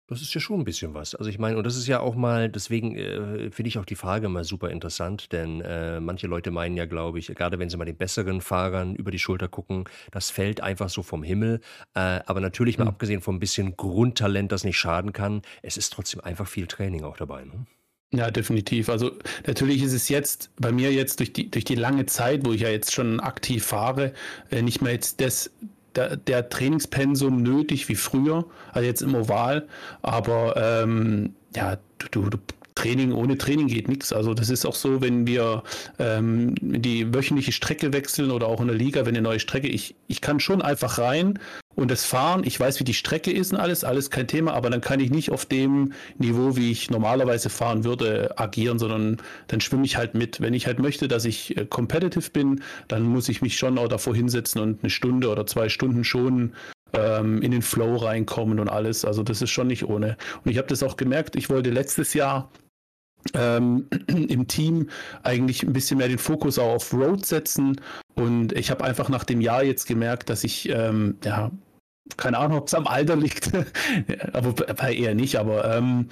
Das ist ja schon ein bisschen was. Also, ich meine und das ist ja auch mal deswegen, äh, finde ich auch die Frage mal super interessant, denn, äh, manche Leute meinen ja, glaube ich, gerade wenn sie mal den besseren Fahrern über die Schulter gucken, das fällt einfach so vom Himmel. Äh, aber natürlich mal Mhm. abgesehen von ein bisschen Grundtalent, das nicht schaden kann, es ist trotzdem einfach viel Training auch dabei, ne? Ja, definitiv. Also, natürlich ist es jetzt bei mir jetzt durch die durch die lange Zeit, wo ich ja jetzt schon aktiv fahre, äh, nicht mehr jetzt das der, der Trainingspensum nötig wie früher, also jetzt im Oval. Aber ähm, ja, du, du, Training ohne Training geht nichts. Also das ist auch so, wenn wir ähm, die wöchentliche Strecke wechseln oder auch in der Liga, wenn eine neue Strecke, ich, ich kann schon einfach rein und das fahren. Ich weiß, wie die Strecke ist und alles, alles kein Thema, aber dann kann ich nicht auf dem Niveau, wie ich normalerweise fahren würde, agieren, sondern dann schwimme ich halt mit. Wenn ich halt möchte, dass ich äh, competitive bin, dann muss ich mich schon auch davor hinsetzen und eine Stunde oder zwei Stunden schon ähm, in den Flow reinkommen und alles. Also das ist schon nicht ohne. Und ich habe das auch gemerkt, ich wollte letztes Jahr ähm, im Team eigentlich ein bisschen mehr den Fokus auch auf Road setzen. Und ich habe einfach nach dem Jahr jetzt gemerkt, dass ich, ähm, ja, keine Ahnung, ob es am Alter liegt, aber eher nicht, aber ähm,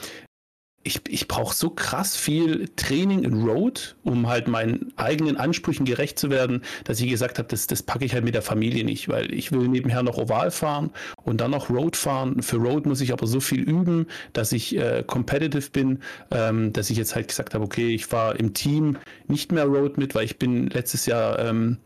ich, ich brauche so krass viel Training in Road, um halt meinen eigenen Ansprüchen gerecht zu werden, dass ich gesagt habe, das, das packe ich halt mit der Familie nicht, weil ich will nebenher noch Oval fahren und dann noch Road fahren. Für Road muss ich aber so viel üben, dass ich äh, competitive bin, ähm, dass ich jetzt halt gesagt habe, okay, ich fahre im Team nicht mehr Road mit, weil ich bin letztes Jahr ähm,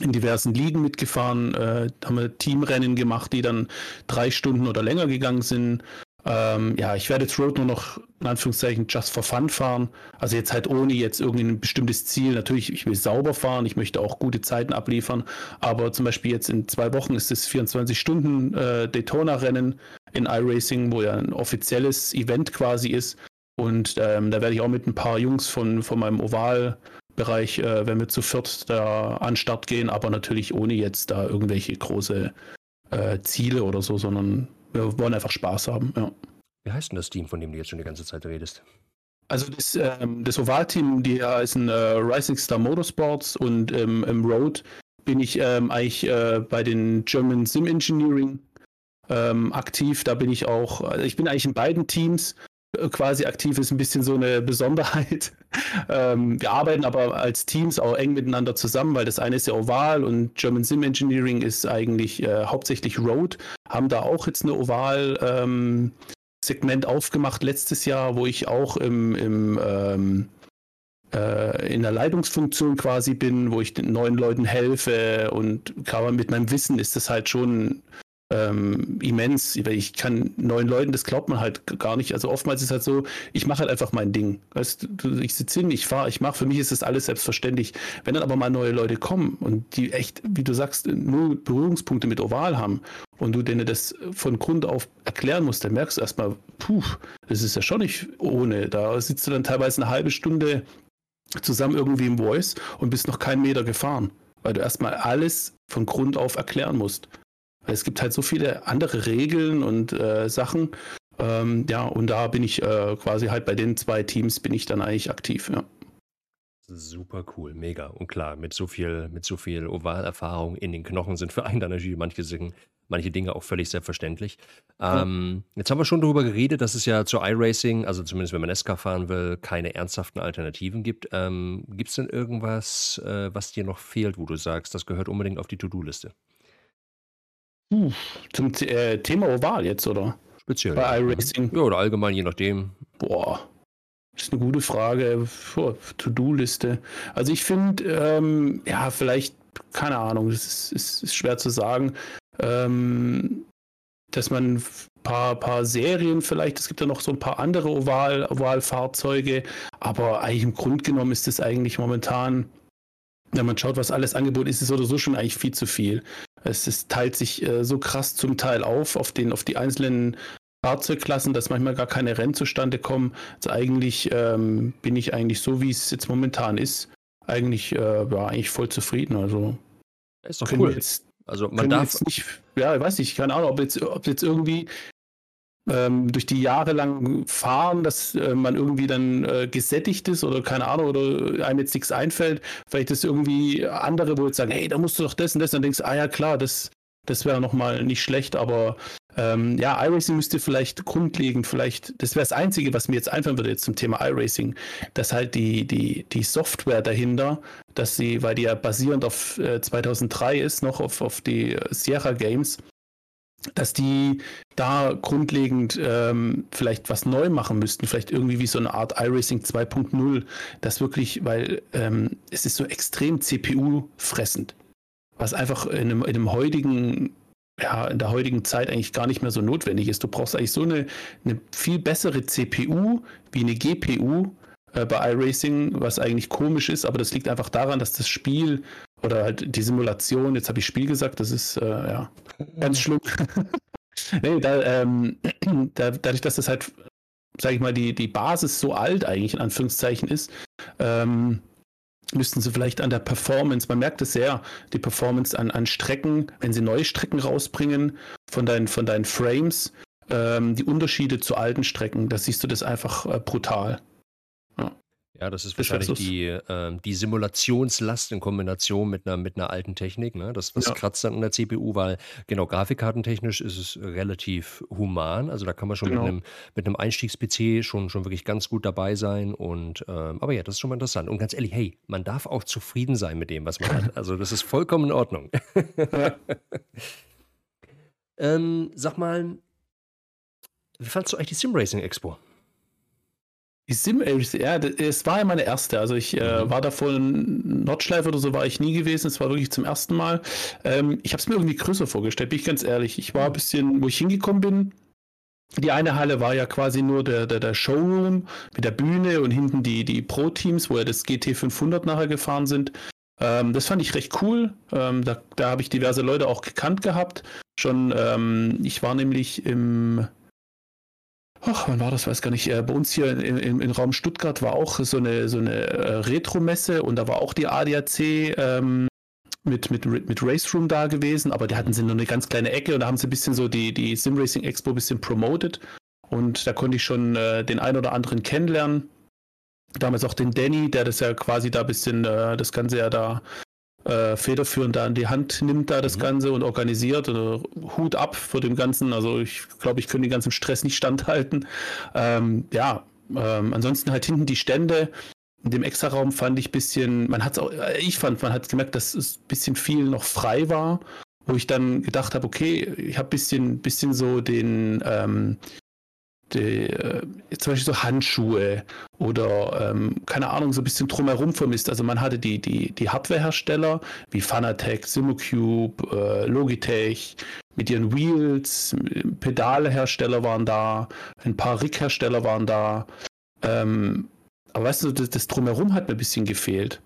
in diversen Ligen mitgefahren, äh, haben wir Teamrennen gemacht, die dann drei Stunden oder länger gegangen sind. Ähm, ja, ich werde jetzt Road nur noch in Anführungszeichen just for fun fahren. Also jetzt halt ohne jetzt irgendein bestimmtes Ziel. Natürlich, ich will sauber fahren, ich möchte auch gute Zeiten abliefern. Aber zum Beispiel jetzt in zwei Wochen ist das 24 Stunden äh, Daytona-Rennen in iRacing, wo ja ein offizielles Event quasi ist. Und ähm, da werde ich auch mit ein paar Jungs von, von meinem Oval-Bereich, äh, wenn wir zu viert da an Start gehen, aber natürlich ohne jetzt da irgendwelche große äh, Ziele oder so, sondern wir wollen einfach Spaß haben, ja. Wie heißt denn das Team, von dem du jetzt schon die ganze Zeit redest? Also das, ähm, das Oval-Team, die heißen äh, Rising Star Motorsports und ähm, im Road bin ich ähm, eigentlich äh, bei den German Sim Engineering ähm, aktiv. Da bin ich auch, also ich bin eigentlich in beiden Teams quasi aktiv, ist ein bisschen so eine Besonderheit. Ähm, wir arbeiten aber als Teams auch eng miteinander zusammen, weil das eine ist ja Oval und German Sim Engineering ist eigentlich äh, hauptsächlich Road. Haben da auch jetzt eine Oval ähm, Segment aufgemacht letztes Jahr, wo ich auch im, im, ähm, äh, in der Leitungsfunktion quasi bin, wo ich den neuen Leuten helfe und gerade mit meinem Wissen ist das halt schon ähm, immens. Ich kann neuen Leuten, das glaubt man halt gar nicht. Also oftmals ist halt so, ich mache halt einfach mein Ding. Weißt du, ich sitze hin, ich fahre, ich mache. Für mich ist das alles selbstverständlich. Wenn dann aber mal neue Leute kommen und die echt, wie du sagst, nur Berührungspunkte mit Oval haben und du denen das von Grund auf erklären musst, dann merkst du erstmal, puh, das ist ja schon nicht ohne. Da sitzt du dann teilweise eine halbe Stunde zusammen irgendwie im Voice und bist noch keinen Meter gefahren, weil du erstmal alles von Grund auf erklären musst. Es gibt halt so viele andere Regeln und äh, Sachen. Ähm, ja, und da bin ich äh, quasi halt bei den zwei Teams bin ich dann eigentlich aktiv, ja. Super cool, mega. Und klar, mit so viel, mit so viel Ovalerfahrung in den Knochen sind für einen dann natürlich manche Dinge, manche Dinge auch völlig selbstverständlich. Ähm, jetzt haben wir schon darüber geredet, dass es ja zur iRacing, also zumindest wenn man NASCAR fahren will, keine ernsthaften Alternativen gibt. Ähm, gibt es denn irgendwas, äh, was dir noch fehlt, wo du sagst, das gehört unbedingt auf die To-Do-Liste? Uh, zum äh, Thema Oval jetzt, oder? Speziell. Bei iRacing? Ja, oder allgemein, je nachdem. Boah, ist eine gute Frage. To-Do-Liste. Also ich finde, ähm, ja, vielleicht, keine Ahnung, das ist, ist, ist schwer zu sagen ähm, dass man ein paar, paar Serien vielleicht, es gibt ja noch so ein paar andere Oval, Ovalfahrzeuge, aber eigentlich im Grunde genommen ist es eigentlich momentan, wenn man schaut, was alles angeboten ist, ist es oder so schon eigentlich viel zu viel. Es ist, teilt sich äh, so krass zum Teil auf auf, den, auf die einzelnen Fahrzeugklassen, dass manchmal gar keine Rennen zustande kommen. Also eigentlich ähm, bin ich eigentlich so, wie es jetzt momentan ist, eigentlich, äh, ja, eigentlich voll zufrieden. Also ist doch cool. Jetzt also man darf nicht, ja, ich weiß nicht, keine Ahnung, ob jetzt, ob jetzt irgendwie ähm, durch die Jahre lang fahren, dass äh, man irgendwie dann äh, gesättigt ist oder keine Ahnung, oder einem jetzt nichts einfällt. Vielleicht ist irgendwie andere, wo jetzt sagen, hey, da musst du doch das und das, dann denkst du, ah ja klar, das, das wäre nochmal nicht schlecht, aber ähm, ja, iRacing müsste vielleicht grundlegend, vielleicht, das wäre das Einzige, was mir jetzt einfallen würde jetzt zum Thema iRacing, dass halt die, die, die Software dahinter, dass sie, weil die ja basierend auf äh, 2003 ist, noch auf, auf die Sierra Games, dass die da grundlegend ähm, vielleicht was neu machen müssten, vielleicht irgendwie wie so eine Art iRacing 2.0, das wirklich, weil ähm, es ist so extrem CPU-fressend, was einfach in einem, in einem heutigen ja, in der heutigen Zeit eigentlich gar nicht mehr so notwendig ist. Du brauchst eigentlich so eine, eine viel bessere CPU wie eine GPU äh, bei iRacing, was eigentlich komisch ist, aber das liegt einfach daran, dass das Spiel oder halt die Simulation, jetzt habe ich Spiel gesagt, das ist äh, ja ganz schlimm. nee, da, ähm, da, dadurch, dass das halt, sage ich mal, die, die Basis so alt eigentlich in Anführungszeichen ist, ähm, müssten sie vielleicht an der Performance, man merkt es sehr, die Performance an, an Strecken, wenn sie neue Strecken rausbringen von deinen, von deinen Frames, ähm, die Unterschiede zu alten Strecken, da siehst du das einfach äh, brutal. Ja, das ist wahrscheinlich die, äh, die Simulationslast in Kombination mit einer, mit einer alten Technik. Ne? Das, das ja. kratzt dann an der CPU, weil genau grafikkartentechnisch ist es relativ human. Also da kann man schon genau. mit einem, mit einem Einstiegs-PC schon, schon wirklich ganz gut dabei sein. Und ähm, aber ja, das ist schon mal interessant. Und ganz ehrlich, hey, man darf auch zufrieden sein mit dem, was man hat. Also das ist vollkommen in Ordnung. Ja. ähm, sag mal, wie fandest du eigentlich die Sim Racing Expo? Die Sim ja, es war ja meine erste. Also ich äh, mhm. war davor in Nordschleife oder so war ich nie gewesen. Es war wirklich zum ersten Mal. Ähm, ich habe es mir irgendwie größer vorgestellt, bin ich ganz ehrlich. Ich war ein bisschen, wo ich hingekommen bin. Die eine Halle war ja quasi nur der, der, der Showroom mit der Bühne und hinten die, die Pro-Teams, wo ja das GT 500 nachher gefahren sind. Ähm, das fand ich recht cool. Ähm, da da habe ich diverse Leute auch gekannt gehabt. Schon, ähm, ich war nämlich im ach, wann war das, weiß gar nicht, äh, bei uns hier in, in, Raum Stuttgart war auch so eine, so eine äh, Retro-Messe und da war auch die ADAC ähm, mit, mit, mit Race da gewesen, aber die hatten sie nur eine ganz kleine Ecke und da haben sie ein bisschen so die, die Sim Racing Expo ein bisschen promoted und da konnte ich schon äh, den einen oder anderen kennenlernen. Damals auch den Danny, der das ja quasi da ein bisschen, äh, das Ganze ja da äh, federführend da in die Hand nimmt, da das mhm. Ganze und organisiert. Oder Hut ab vor dem Ganzen. Also ich glaube, ich könnte den ganzen Stress nicht standhalten. Ähm, ja, ähm, ansonsten halt hinten die Stände. In dem Extraraum fand ich ein bisschen, man hat es auch, äh, ich fand, man hat gemerkt, dass es ein bisschen viel noch frei war, wo ich dann gedacht habe, okay, ich habe ein bisschen, bisschen so den, ähm, die, äh, zum Beispiel so Handschuhe oder ähm, keine Ahnung, so ein bisschen drumherum vermisst. Also man hatte die, die, die Hardwarehersteller wie Fanatec, Simocube, äh, Logitech mit ihren Wheels, Pedalehersteller waren da, ein paar Rig-Hersteller waren da. Ähm, aber weißt du, das, das drumherum hat mir ein bisschen gefehlt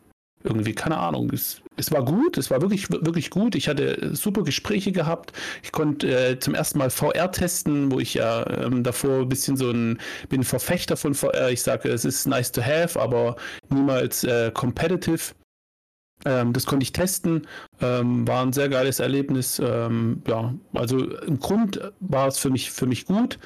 irgendwie, keine Ahnung. Es, es war gut, es war wirklich, wirklich gut. Ich hatte super Gespräche gehabt. Ich konnte äh, zum ersten Mal VR testen, wo ich ja ähm, davor ein bisschen so ein, bin Verfechter von VR. Ich sage, es ist nice to have, aber niemals äh, competitive. Ähm, das konnte ich testen, ähm, war ein sehr geiles Erlebnis. Ähm, ja, also im Grund war es für mich, für mich gut.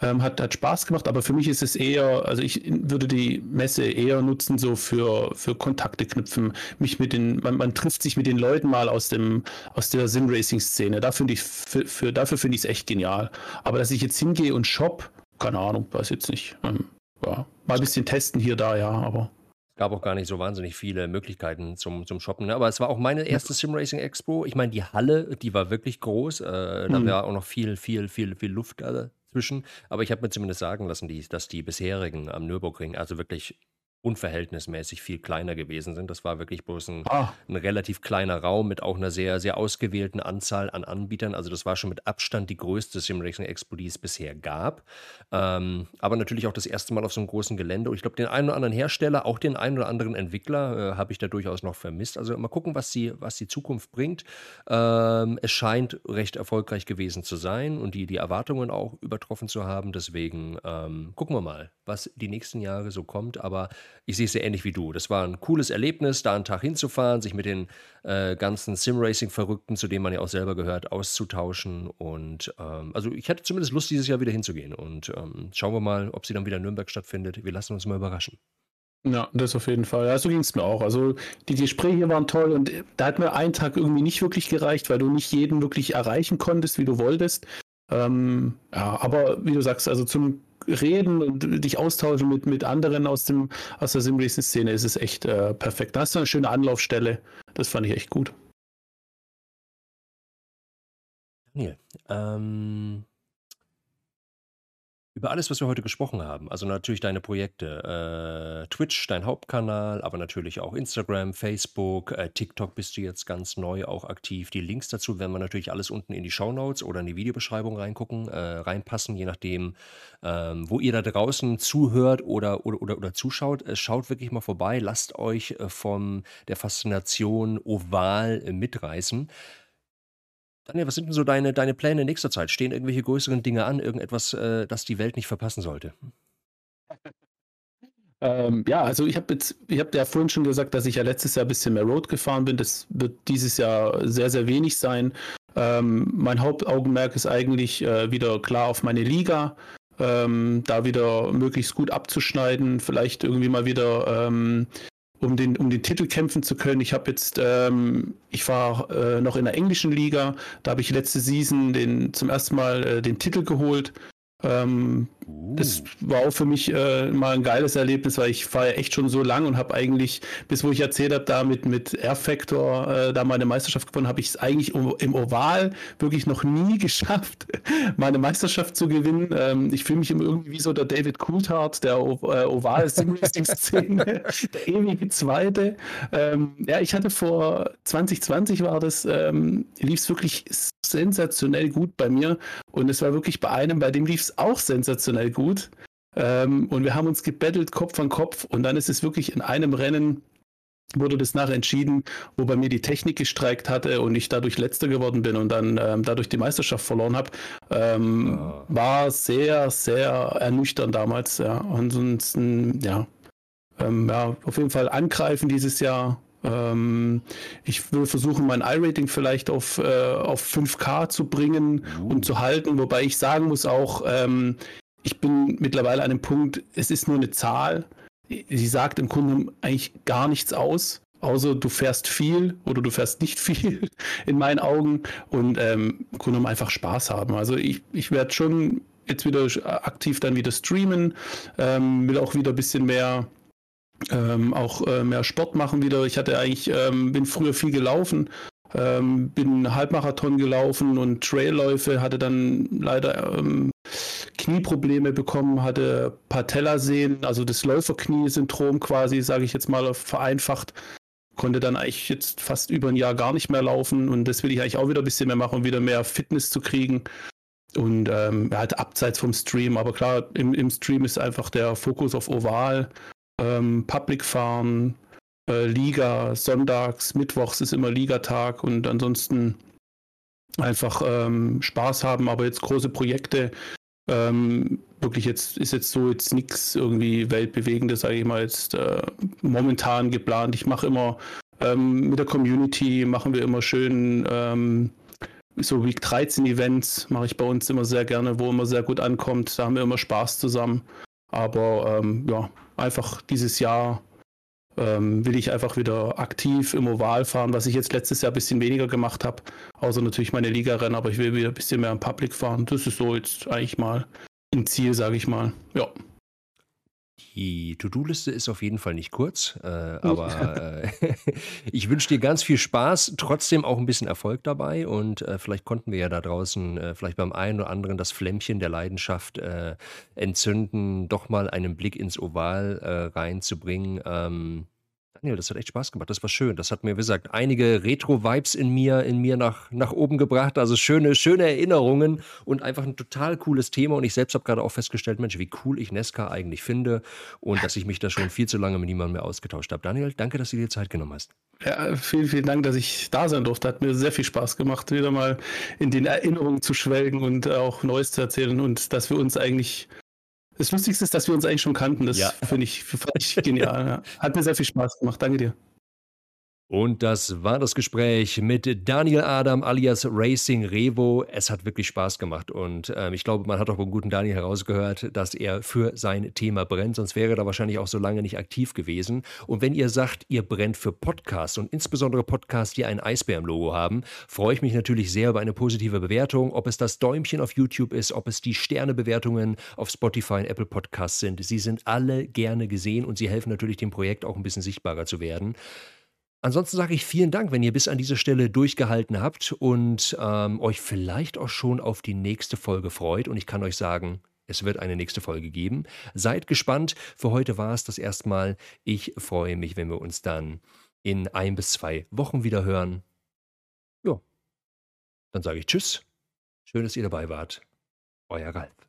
Ähm, hat, hat Spaß gemacht, aber für mich ist es eher, also ich würde die Messe eher nutzen, so für, für Kontakte knüpfen, mich mit den, man, man trifft sich mit den Leuten mal aus dem, aus der Sim-Racing-Szene. Da finde ich, für, für, dafür finde ich es echt genial. Aber dass ich jetzt hingehe und shop, keine Ahnung, weiß jetzt nicht. Ähm, ja, mal ein bisschen testen hier, da, ja, aber gab auch gar nicht so wahnsinnig viele Möglichkeiten zum, zum Shoppen. Ne? Aber es war auch meine erste Simracing Expo. Ich meine, die Halle, die war wirklich groß. Äh, da hm. war auch noch viel, viel, viel, viel Luft äh, zwischen. Aber ich habe mir zumindest sagen lassen, die, dass die bisherigen am Nürburgring also wirklich unverhältnismäßig viel kleiner gewesen sind. Das war wirklich bloß ein, ah. ein, relativ kleiner Raum mit auch einer sehr, sehr ausgewählten Anzahl an Anbietern. Also das war schon mit Abstand die größte Simracing Expo, die es bisher gab. Ähm, aber natürlich auch das erste Mal auf so einem großen Gelände. Und ich glaube, den einen oder anderen Hersteller, auch den einen oder anderen Entwickler äh, habe ich da durchaus noch vermisst. Also mal gucken, was die, was die Zukunft bringt. Ähm, es scheint recht erfolgreich gewesen zu sein und die, die Erwartungen auch übertroffen zu haben. Deswegen ähm, gucken wir mal, was die nächsten Jahre so kommt. Aber ich sehe es sehr ähnlich wie du. Das war ein cooles Erlebnis, da einen Tag hinzufahren, sich mit den äh, ganzen Sim-Racing-Verrückten, zu denen man ja auch selber gehört, auszutauschen. Und ähm, also ich hatte zumindest Lust, dieses Jahr wieder hinzugehen. Und ähm, schauen wir mal, ob sie dann wieder in Nürnberg stattfindet. Wir lassen uns mal überraschen. Ja, das auf jeden Fall. Ja, so ging es mir auch. Also die Gespräche waren toll und da hat mir ein Tag irgendwie nicht wirklich gereicht, weil du nicht jeden wirklich erreichen konntest, wie du wolltest. Ähm, ja, aber wie du sagst, also zum reden und dich austauschen mit, mit anderen aus, dem, aus der Simracing-Szene ist es echt äh, perfekt. Da hast du eine schöne Anlaufstelle. Das fand ich echt gut. Daniel, ähm, über alles, was wir heute gesprochen haben, also natürlich deine Projekte, äh, Twitch, dein Hauptkanal, aber natürlich auch Instagram, Facebook, äh, TikTok bist du jetzt ganz neu auch aktiv. Die Links dazu werden wir natürlich alles unten in die Show Notes oder in die Videobeschreibung reingucken, äh, reinpassen, je nachdem, ähm, wo ihr da draußen zuhört oder, oder, oder, oder zuschaut. Äh, schaut wirklich mal vorbei, lasst euch äh, von der Faszination Oval mitreißen. Daniel, was sind denn so deine, deine Pläne in nächster Zeit? Stehen irgendwelche größeren Dinge an? Irgendetwas, äh, das die Welt nicht verpassen sollte? Ähm, ja, also ich habe jetzt, ich habe ja vorhin schon gesagt, dass ich ja letztes Jahr ein bisschen mehr Road gefahren bin. Das wird dieses Jahr sehr, sehr wenig sein. Ähm, mein Hauptaugenmerk ist eigentlich äh, wieder klar auf meine Liga. Ähm, da wieder möglichst gut abzuschneiden, vielleicht irgendwie mal wieder ähm, um den, um den Titel kämpfen zu können. Ich habe jetzt, ähm, ich war äh, noch in der englischen Liga, da habe ich letzte Season den, zum ersten Mal äh, den Titel geholt. Ähm, Das war auch für mich äh, mal ein geiles Erlebnis, weil ich fahre ja echt schon so lang und habe eigentlich, bis wo ich erzählt habe, da mit, mit Air Factor äh, da meine Meisterschaft gewonnen, habe ich es eigentlich im Oval wirklich noch nie geschafft, meine Meisterschaft zu gewinnen. Ähm, ich fühle mich immer irgendwie wie so der David Coulthard, der o äh, oval Simracing-Szene, der ewige Zweite. Ähm, ja, ich hatte vor 2020 war das, ähm, lief es wirklich sensationell gut bei mir und es war wirklich bei einem, bei dem lief es auch sensationell sensationell gut. Ähm, und wir haben uns gebettelt, Kopf an Kopf. Und dann ist es wirklich in einem Rennen, wurde das nachher entschieden, wo bei mir die Technik gestreikt hatte und ich dadurch letzter geworden bin und dann ähm, dadurch die Meisterschaft verloren habe. Ähm, oh. War sehr, sehr ernüchternd damals. Ja. Ansonsten, ja. Ähm, ja, auf jeden Fall angreifen dieses Jahr. Ähm, ich will versuchen, mein I-Rating vielleicht auf, äh, auf 5K zu bringen uh. und zu halten, wobei ich sagen muss auch, ähm, ich bin mittlerweile an dem Punkt, es ist nur eine Zahl. Sie sagt im Grunde eigentlich gar nichts aus, außer du fährst viel oder du fährst nicht viel in meinen Augen und ähm, im Grunde einfach Spaß haben. Also ich, ich werde schon jetzt wieder aktiv dann wieder streamen, ähm, will auch wieder ein bisschen mehr ähm, auch äh, mehr Sport machen wieder. Ich hatte eigentlich, ähm, bin früher viel gelaufen, ähm, bin Halbmarathon gelaufen und Trailläufe, hatte dann leider ähm, Knieprobleme bekommen hatte, Patellasehnen, also das Läuferknie-Syndrom quasi, sage ich jetzt mal vereinfacht. Konnte dann eigentlich jetzt fast über ein Jahr gar nicht mehr laufen und das will ich eigentlich auch wieder ein bisschen mehr machen, um wieder mehr Fitness zu kriegen. Und ähm, halt abseits vom Stream, aber klar, im, im Stream ist einfach der Fokus auf Oval, ähm, Public fahren, äh, Liga, sonntags, mittwochs ist immer Ligatag und ansonsten einfach ähm, Spaß haben, aber jetzt große Projekte. Ähm, wirklich jetzt ist jetzt so jetzt nichts irgendwie weltbewegendes, sage ich mal, jetzt äh, momentan geplant. Ich mache immer ähm, mit der Community machen wir immer schön ähm, so Week 13 Events mache ich bei uns immer sehr gerne, wo immer sehr gut ankommt. Da haben wir immer Spaß zusammen. Aber ähm, ja, einfach dieses Jahr ähm, will ich einfach wieder aktiv im Oval fahren, was ich jetzt letztes Jahr ein bisschen weniger gemacht habe. Außer natürlich meine Ligarennen, aber ich will wieder ein bisschen mehr im Public fahren. Das ist so jetzt eigentlich mal ein Ziel, sage ich mal. Ja. Die To-Do-Liste ist auf jeden Fall nicht kurz, äh, aber äh, ich wünsche dir ganz viel Spaß, trotzdem auch ein bisschen Erfolg dabei und äh, vielleicht konnten wir ja da draußen äh, vielleicht beim einen oder anderen das Flämmchen der Leidenschaft äh, entzünden, doch mal einen Blick ins Oval äh, reinzubringen. Ähm, Daniel, das hat echt Spaß gemacht. Das war schön. Das hat mir, wie gesagt, einige Retro-Vibes in mir, in mir nach, nach oben gebracht. Also schöne, schöne Erinnerungen und einfach ein total cooles Thema. Und ich selbst habe gerade auch festgestellt, Mensch, wie cool ich Nesca eigentlich finde und dass ich mich da schon viel zu lange mit niemandem mehr ausgetauscht habe. Daniel, danke, dass du dir Zeit genommen hast. Ja, vielen, vielen Dank, dass ich da sein durfte. Hat mir sehr viel Spaß gemacht, wieder mal in den Erinnerungen zu schwelgen und auch Neues zu erzählen und dass wir uns eigentlich das Lustigste ist, dass wir uns eigentlich schon kannten. Das ja. finde ich, find ich genial. Hat mir sehr viel Spaß gemacht. Danke dir. Und das war das Gespräch mit Daniel Adam alias Racing Revo. Es hat wirklich Spaß gemacht und ähm, ich glaube, man hat auch beim guten Daniel herausgehört, dass er für sein Thema brennt, sonst wäre er da wahrscheinlich auch so lange nicht aktiv gewesen. Und wenn ihr sagt, ihr brennt für Podcasts und insbesondere Podcasts, die ein Eisbär im Logo haben, freue ich mich natürlich sehr über eine positive Bewertung, ob es das Däumchen auf YouTube ist, ob es die Sternebewertungen auf Spotify und Apple Podcasts sind. Sie sind alle gerne gesehen und sie helfen natürlich dem Projekt auch ein bisschen sichtbarer zu werden. Ansonsten sage ich vielen Dank, wenn ihr bis an diese Stelle durchgehalten habt und ähm, euch vielleicht auch schon auf die nächste Folge freut. Und ich kann euch sagen, es wird eine nächste Folge geben. Seid gespannt. Für heute war es das erstmal. Ich freue mich, wenn wir uns dann in ein bis zwei Wochen wieder hören. Ja, dann sage ich Tschüss. Schön, dass ihr dabei wart. Euer Ralf.